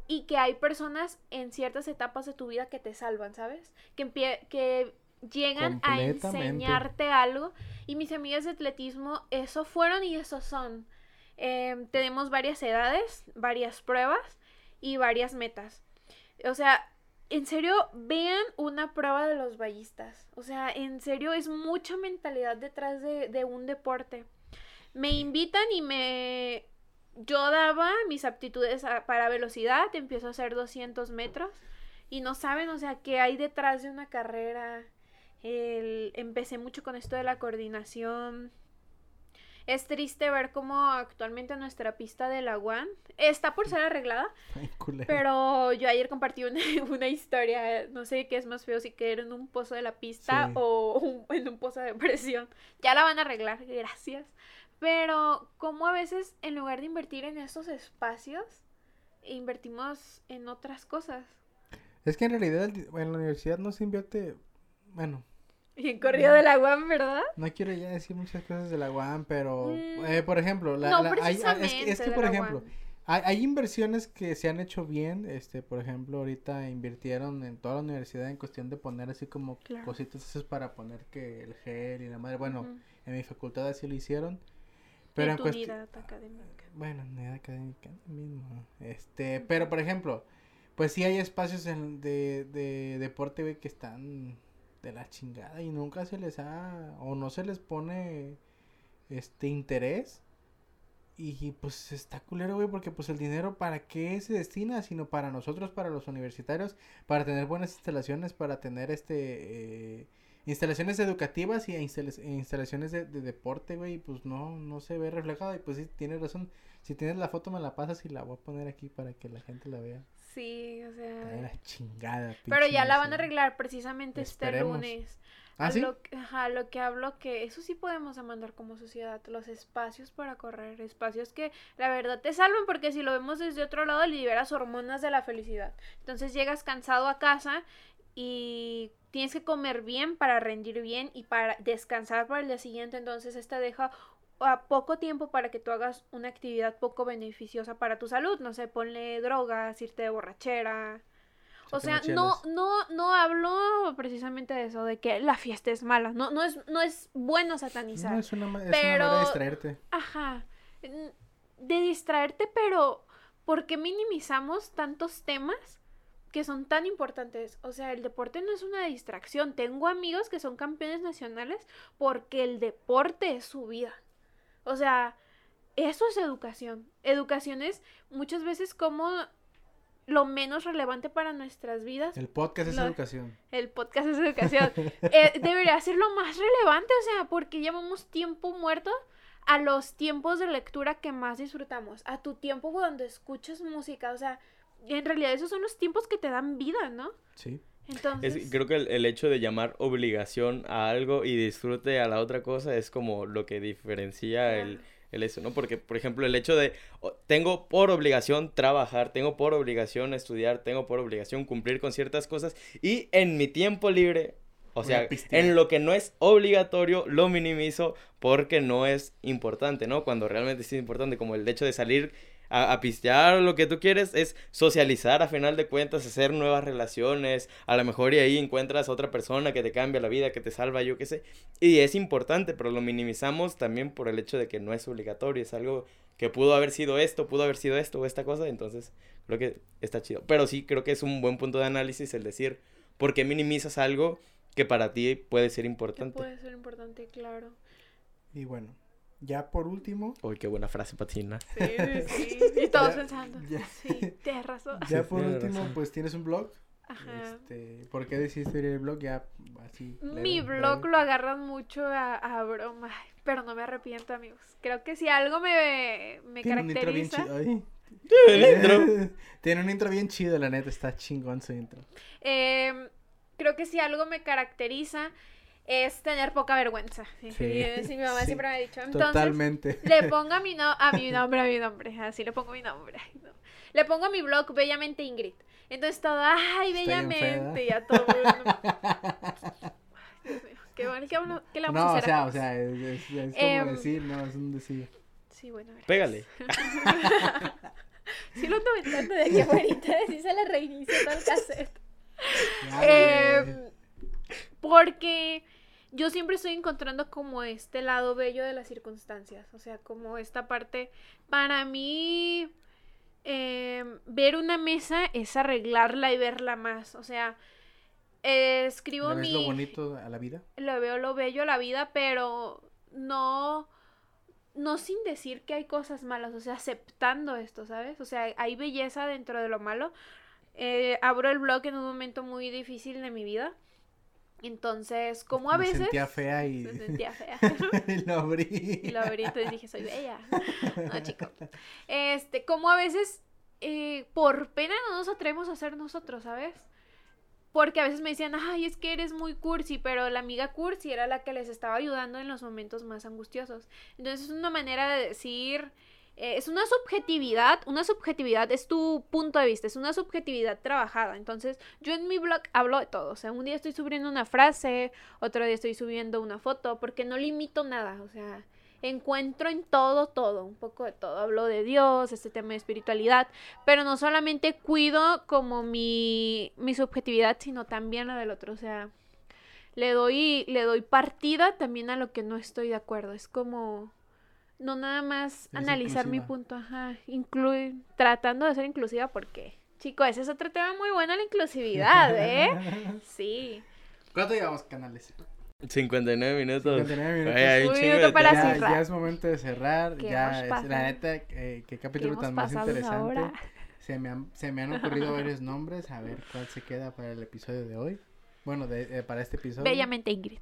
y que hay personas en ciertas etapas de tu vida que te salvan, ¿sabes? Que, que llegan a enseñarte algo. Y mis amigas de atletismo, eso fueron y eso son. Em, tenemos varias edades, varias pruebas y varias metas. O sea, en serio, vean una prueba de los ballistas. O sea, en serio, es mucha mentalidad detrás de, de un deporte. Me invitan y me... Yo daba mis aptitudes a- para velocidad, empiezo a hacer 200 metros y no saben, o sea, qué hay detrás de una carrera. El- empecé mucho con esto de la coordinación. Es triste ver cómo actualmente nuestra pista de la UAN está por ser arreglada, Ay, pero yo ayer compartí una, una historia, no sé qué es más feo, si caer en un pozo de la pista Sí. o un- en un pozo de presión. Ya la van a arreglar, gracias. Pero como a veces en lugar de invertir en esos espacios, invertimos en otras cosas. Es que en realidad en la universidad no se invierte, bueno, Bien corrido de la UAM, ¿verdad? No quiero ya decir muchas cosas de la UAM, pero, Mm, eh, por ejemplo, la, no la- hay- es, que, es precisamente que, de por ejemplo, hay, hay inversiones que se han hecho bien, este, por ejemplo, ahorita invirtieron en toda la universidad en cuestión de poner así como Claro. cositas esas para poner que el gel y la madre, bueno, en mi facultad así lo hicieron, pero en en cuestión... unidad académica. Bueno, en edad académica mismo. Este, pero por ejemplo, pues sí hay espacios en- de, de deporte, güey, que están de la chingada y nunca se les ha, o no se les pone, este, interés. Y pues está culero, güey, porque pues el dinero para qué se destina, sino para nosotros, para los universitarios, para tener buenas instalaciones, para tener este eh, instalaciones educativas y e instalaciones de, de deporte, güey, y pues no, no se ve reflejado. Y pues sí, tienes razón. Si tienes la foto me la pasas y la voy a poner aquí para que la gente la vea. Sí, o Está de sea. la chingada, Pero ya la van a arreglar precisamente este lunes. ¿Ah, A sí? Lo, que- ajá, lo que hablo que eso sí podemos demandar como sociedad, los espacios para correr, espacios que la verdad te salvan porque si lo vemos desde otro lado liberas hormonas de la felicidad. Entonces llegas cansado a casa y tienes que comer bien para rendir bien y para descansar para el día siguiente, entonces esta deja a poco tiempo para que tú hagas una actividad poco beneficiosa para tu salud, no sé, ponle drogas, irte de borrachera, o sea, no, no, no hablo precisamente de eso, de que la fiesta es mala. No, no es, no es bueno satanizar. No, es una, es pero- manera de distraerte. Ajá. De distraerte, pero ¿por qué minimizamos tantos temas que son tan importantes? O sea, el deporte no es una distracción. Tengo amigos que son campeones nacionales porque el deporte es su vida. O sea, eso es educación. Educación es muchas veces como lo menos relevante para nuestras vidas El podcast es Lo- educación. el podcast es educación. Eh, debería ser lo más relevante, o sea, porque llevamos tiempo muerto a los tiempos de lectura que más disfrutamos, a tu tiempo cuando escuchas música, o sea, en realidad esos son los tiempos que te dan vida, ¿no? Sí. Entonces, Es- creo que el, el hecho de llamar obligación a algo y disfrute a la otra cosa es como lo que diferencia el, el eso, ¿no? Porque, por ejemplo, el hecho de tengo por obligación trabajar, tengo por obligación estudiar, tengo por obligación cumplir con ciertas cosas y en mi tiempo libre, o sea, en lo que no es obligatorio, lo minimizo porque no es importante, ¿no? Cuando realmente sí es importante, como el hecho de salir a, a pistear lo que tú quieres es socializar a final de cuentas, hacer nuevas relaciones, a lo mejor y ahí encuentras a otra persona que te cambia la vida, que te salva, yo qué sé, y es importante, pero lo minimizamos también por el hecho de que no es obligatorio, es algo que pudo haber sido esto, pudo haber sido esto o esta cosa, entonces creo que está chido, pero sí creo que es un buen punto de análisis el decir, ¿por qué minimizas algo que para ti puede ser importante? puede ser importante, claro. Y bueno, ya por último, Uy, qué buena frase, Patina. Sí, sí. Y todos Ya- pensando, ya. sí, tienes razón. ya por tienes último, razón. pues tienes un blog. Ajá. Este, ¿por qué decidiste abrir el blog? Ya así. Mi leve, blog leve. lo agarran mucho a, a broma, pero no me arrepiento, amigos. Creo que si algo me, me Tiene un intro bien caracteriza, chido. Intro. Tiene un intro bien chido, la neta, está chingón su intro. eh, creo que si algo me caracteriza es tener poca vergüenza. Sí, Sí, sí, sí, mi mamá sí, siempre me ha dicho. Entonces, Totalmente. le pongo a mi, no, a mi nombre, a mi nombre, así le pongo mi nombre. no. Le pongo a mi blog Bellamente Ingrid. Entonces todo, ay, fea. bellamente, ya todo. Dios mío, qué bueno, qué bueno, ¿qué le vamos a No, o hacer? sea, o sea, es, es, es como Em, decir, no, es un decir. Sí, bueno, a. Pégale. Sí lo aventando de aquí afuera, sí se le reinicia todo el cassette. Eh, porque yo siempre estoy encontrando como este lado bello de las circunstancias, o sea, como esta parte, para mí, eh, ver una mesa es arreglarla y verla más, o sea, eh, escribo ¿Le ves mi... lo bonito a la vida? lo veo lo bello a la vida, pero no, no sin decir que hay cosas malas, o sea, aceptando esto, ¿sabes? O sea, hay belleza dentro de lo malo. Eh, abro el blog en un momento muy difícil de mi vida. Entonces, como a Me veces... sentía fea y, Me sentía fea. y lo abrí. Y lo abrí, entonces dije, soy bella. No, chico. Este, como a veces, eh, por pena no nos atrevemos a hacer nosotros, ¿sabes? Porque a veces me decían, ay, es que eres muy cursi, pero la amiga cursi era la que les estaba ayudando en los momentos más angustiosos. Entonces es una manera de decir, eh, es una subjetividad, una subjetividad es tu punto de vista, es una subjetividad trabajada. Entonces, yo en mi blog hablo de todo. O sea, un día estoy subiendo una frase, otro día estoy subiendo una foto, porque no limito nada. O sea, encuentro en todo, todo, un poco de todo. Hablo de Dios, este tema de espiritualidad, pero no solamente cuido como mi, mi subjetividad, sino también la del otro. O sea, le doy, le doy partida también a lo que no estoy de acuerdo. Es como no nada más analizar mi punto, ajá, incluir, tratando de ser inclusiva porque, chico, ese es otro tema muy bueno, la inclusividad, ¿eh? Sí. ¿Cuánto llevamos, canales? 59 minutos. 59 minutos. Hay un minuto para ya, cerrar. ya es momento de cerrar. ¿Qué Ya, es- la neta, eh, qué ¿Qué capítulo tan más interesante. ahora? Se me, han, se me han ocurrido varios nombres. A ver cuál se queda para el episodio de hoy. Bueno, de, eh, para este episodio. Bellamente Ingrid.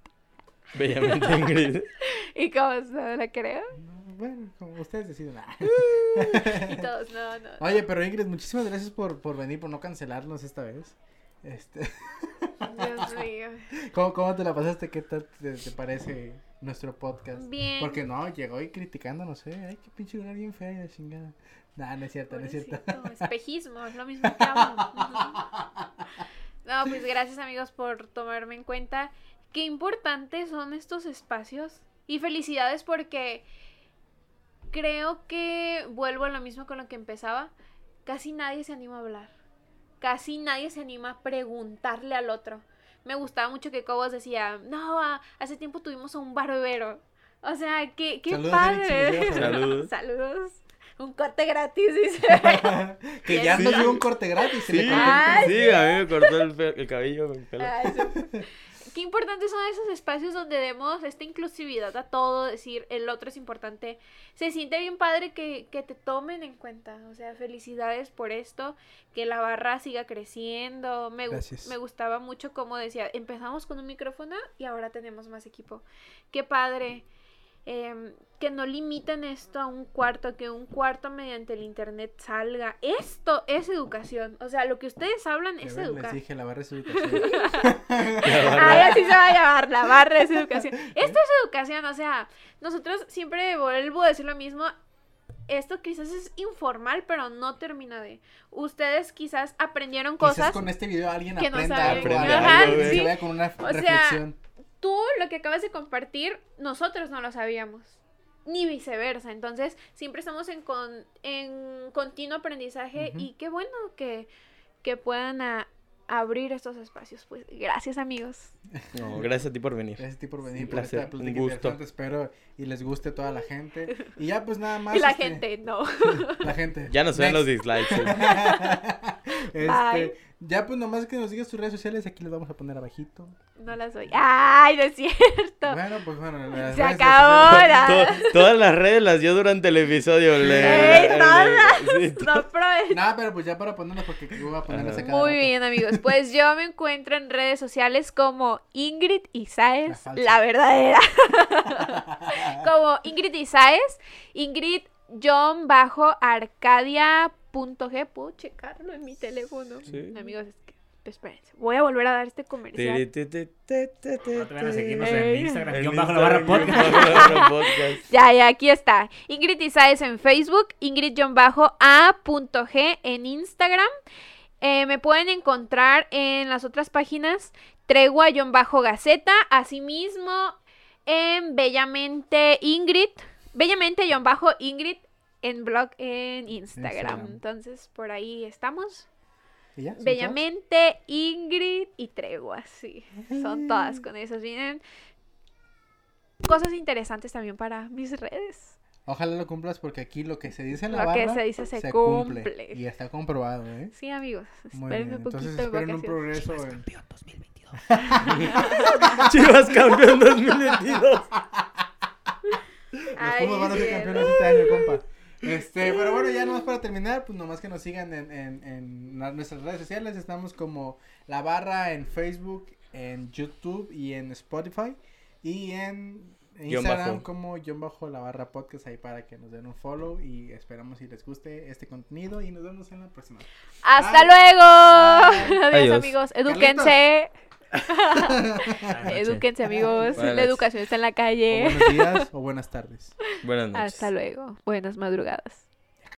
Bellamente Ingrid. ¿Y cómo se la creo? No, Bueno, como ustedes deciden. Ah. Y todos, no, no. Oye, pero Ingrid, muchísimas gracias por, por venir, por no cancelarnos esta vez. Este, Dios mío. ¿cómo, cómo te la pasaste? ¿Qué tal te, te parece nuestro podcast? Bien. Porque no, llegó y criticando, no sé, ay, qué pinche lugar bien fea y la chingada. Nah, no es cierto, no es cierto. Espejismo, es lo mismo que. No, pues gracias amigos por tomarme en cuenta. Qué importantes son estos espacios. Y felicidades porque creo que vuelvo a lo mismo con lo que empezaba. Casi nadie se anima a hablar. Casi nadie se anima a preguntarle al otro. Me gustaba mucho que Cobos decía, no, a- hace tiempo tuvimos a un barbero. O sea, qué, qué Saludos, padre. Saludos. Saludos. Un corte gratis, dice. que ya Sí. nos dio un corte gratis. se le Sí, cortó el Ay, sí, a mí me cortó el, el cabello. el pelo. Ay. Qué importantes son esos espacios donde demos esta inclusividad a todo, decir el otro es importante. Se siente bien padre que, que te tomen en cuenta. O sea, felicidades por esto, que la barra siga creciendo. Me, Gracias. me gustaba mucho como decía, empezamos con un micrófono y ahora tenemos más equipo. Qué padre. Em, que no limiten esto a un cuarto, que un cuarto mediante el internet salga. Esto es educación. O sea, lo que ustedes hablan es educar. Les dije, la barra es educación. Ay, así se va a llamar, la barra es educación. Esto es educación, o sea, nosotros siempre vuelvo a decir lo mismo. Esto quizás es informal, pero no termina de. Ustedes quizás aprendieron Quizás cosas. con este video alguien que no aprenda saben. algo. Aprende algo, algo, vaya con una sea, reflexión. Tú lo que acabas de compartir, nosotros no lo sabíamos. Ni viceversa. Entonces, siempre estamos en, con, en continuo aprendizaje y qué bueno que, que puedan a- abrir estos espacios. Pues gracias, amigos. No, gracias a ti por venir. Gracias a ti por venir, Un por placer, un gusto. Espero y les guste a toda la gente. Y ya, pues nada más. y la este, gente, no. La gente. Ya nos ven los dislikes. sí. Este, Bye. Ya, pues nomás que nos digas tus redes sociales. Aquí les vamos a poner abajito. No las doy. ay, no es cierto. Bueno, pues bueno. las Se redes acabó sociales- la- To- todas las redes las dio durante el episodio. le- Ey, le- todas. sí, No pero pues ya para ponerlas porque yo voy a ponerlas Ajá. a cada Muy rato. bien, amigos. Pues yo me encuentro en redes sociales como Ingrid La Isaes, falsa. la verdadera. como Ingrid Isaes, Ingrid John bajo Arcadia.g. Puedo checarlo en mi teléfono. Sí. Amigos, es que, espérense. Voy a volver a dar este comercial. No te van a seguirnos en Instagram, bajo guion bajo la barra podcast. Ya, ya, aquí está. Ingrid Isaes en Facebook, Ingrid-A.g en Instagram. Eh, me pueden encontrar en las otras páginas Tregua-Gaceta, asimismo en Bellamente Ingrid, Bellamente-Ingrid en blog en Instagram. Instagram. Entonces, por ahí estamos. ¿Y ya? ¿Son Bellamente Ingrid y Tregua, sí. Son todas con esas. Vienen cosas interesantes también para mis redes. todas? Ojalá lo cumplas porque aquí lo que se dice en la Lo que barra se dice se cumple. Y está comprobado, ¿eh? Sí, amigos. Bien. un poquito Entonces de esperen un progreso. en- Campeón 2022. Chivas campeón 2022. Los Pumas van a ser campeones este año, compa. Este, pero bueno, ya nomás para terminar, pues nomás que nos sigan en, en, en nuestras redes sociales. Estamos como La Barra en Facebook, en YouTube y en Spotify. Y en Instagram como guion bajo La Barra Podcast ahí para que nos den un follow. Y esperamos si les guste este contenido. Y nos vemos en la próxima. Hasta Bye. luego. Bye. Adiós, Adiós. amigos. Noches. Edúquense, amigos. Buenas La educación está en la O calle. buenos días o buenas tardes. Buenas noches. Hasta luego. Buenas madrugadas.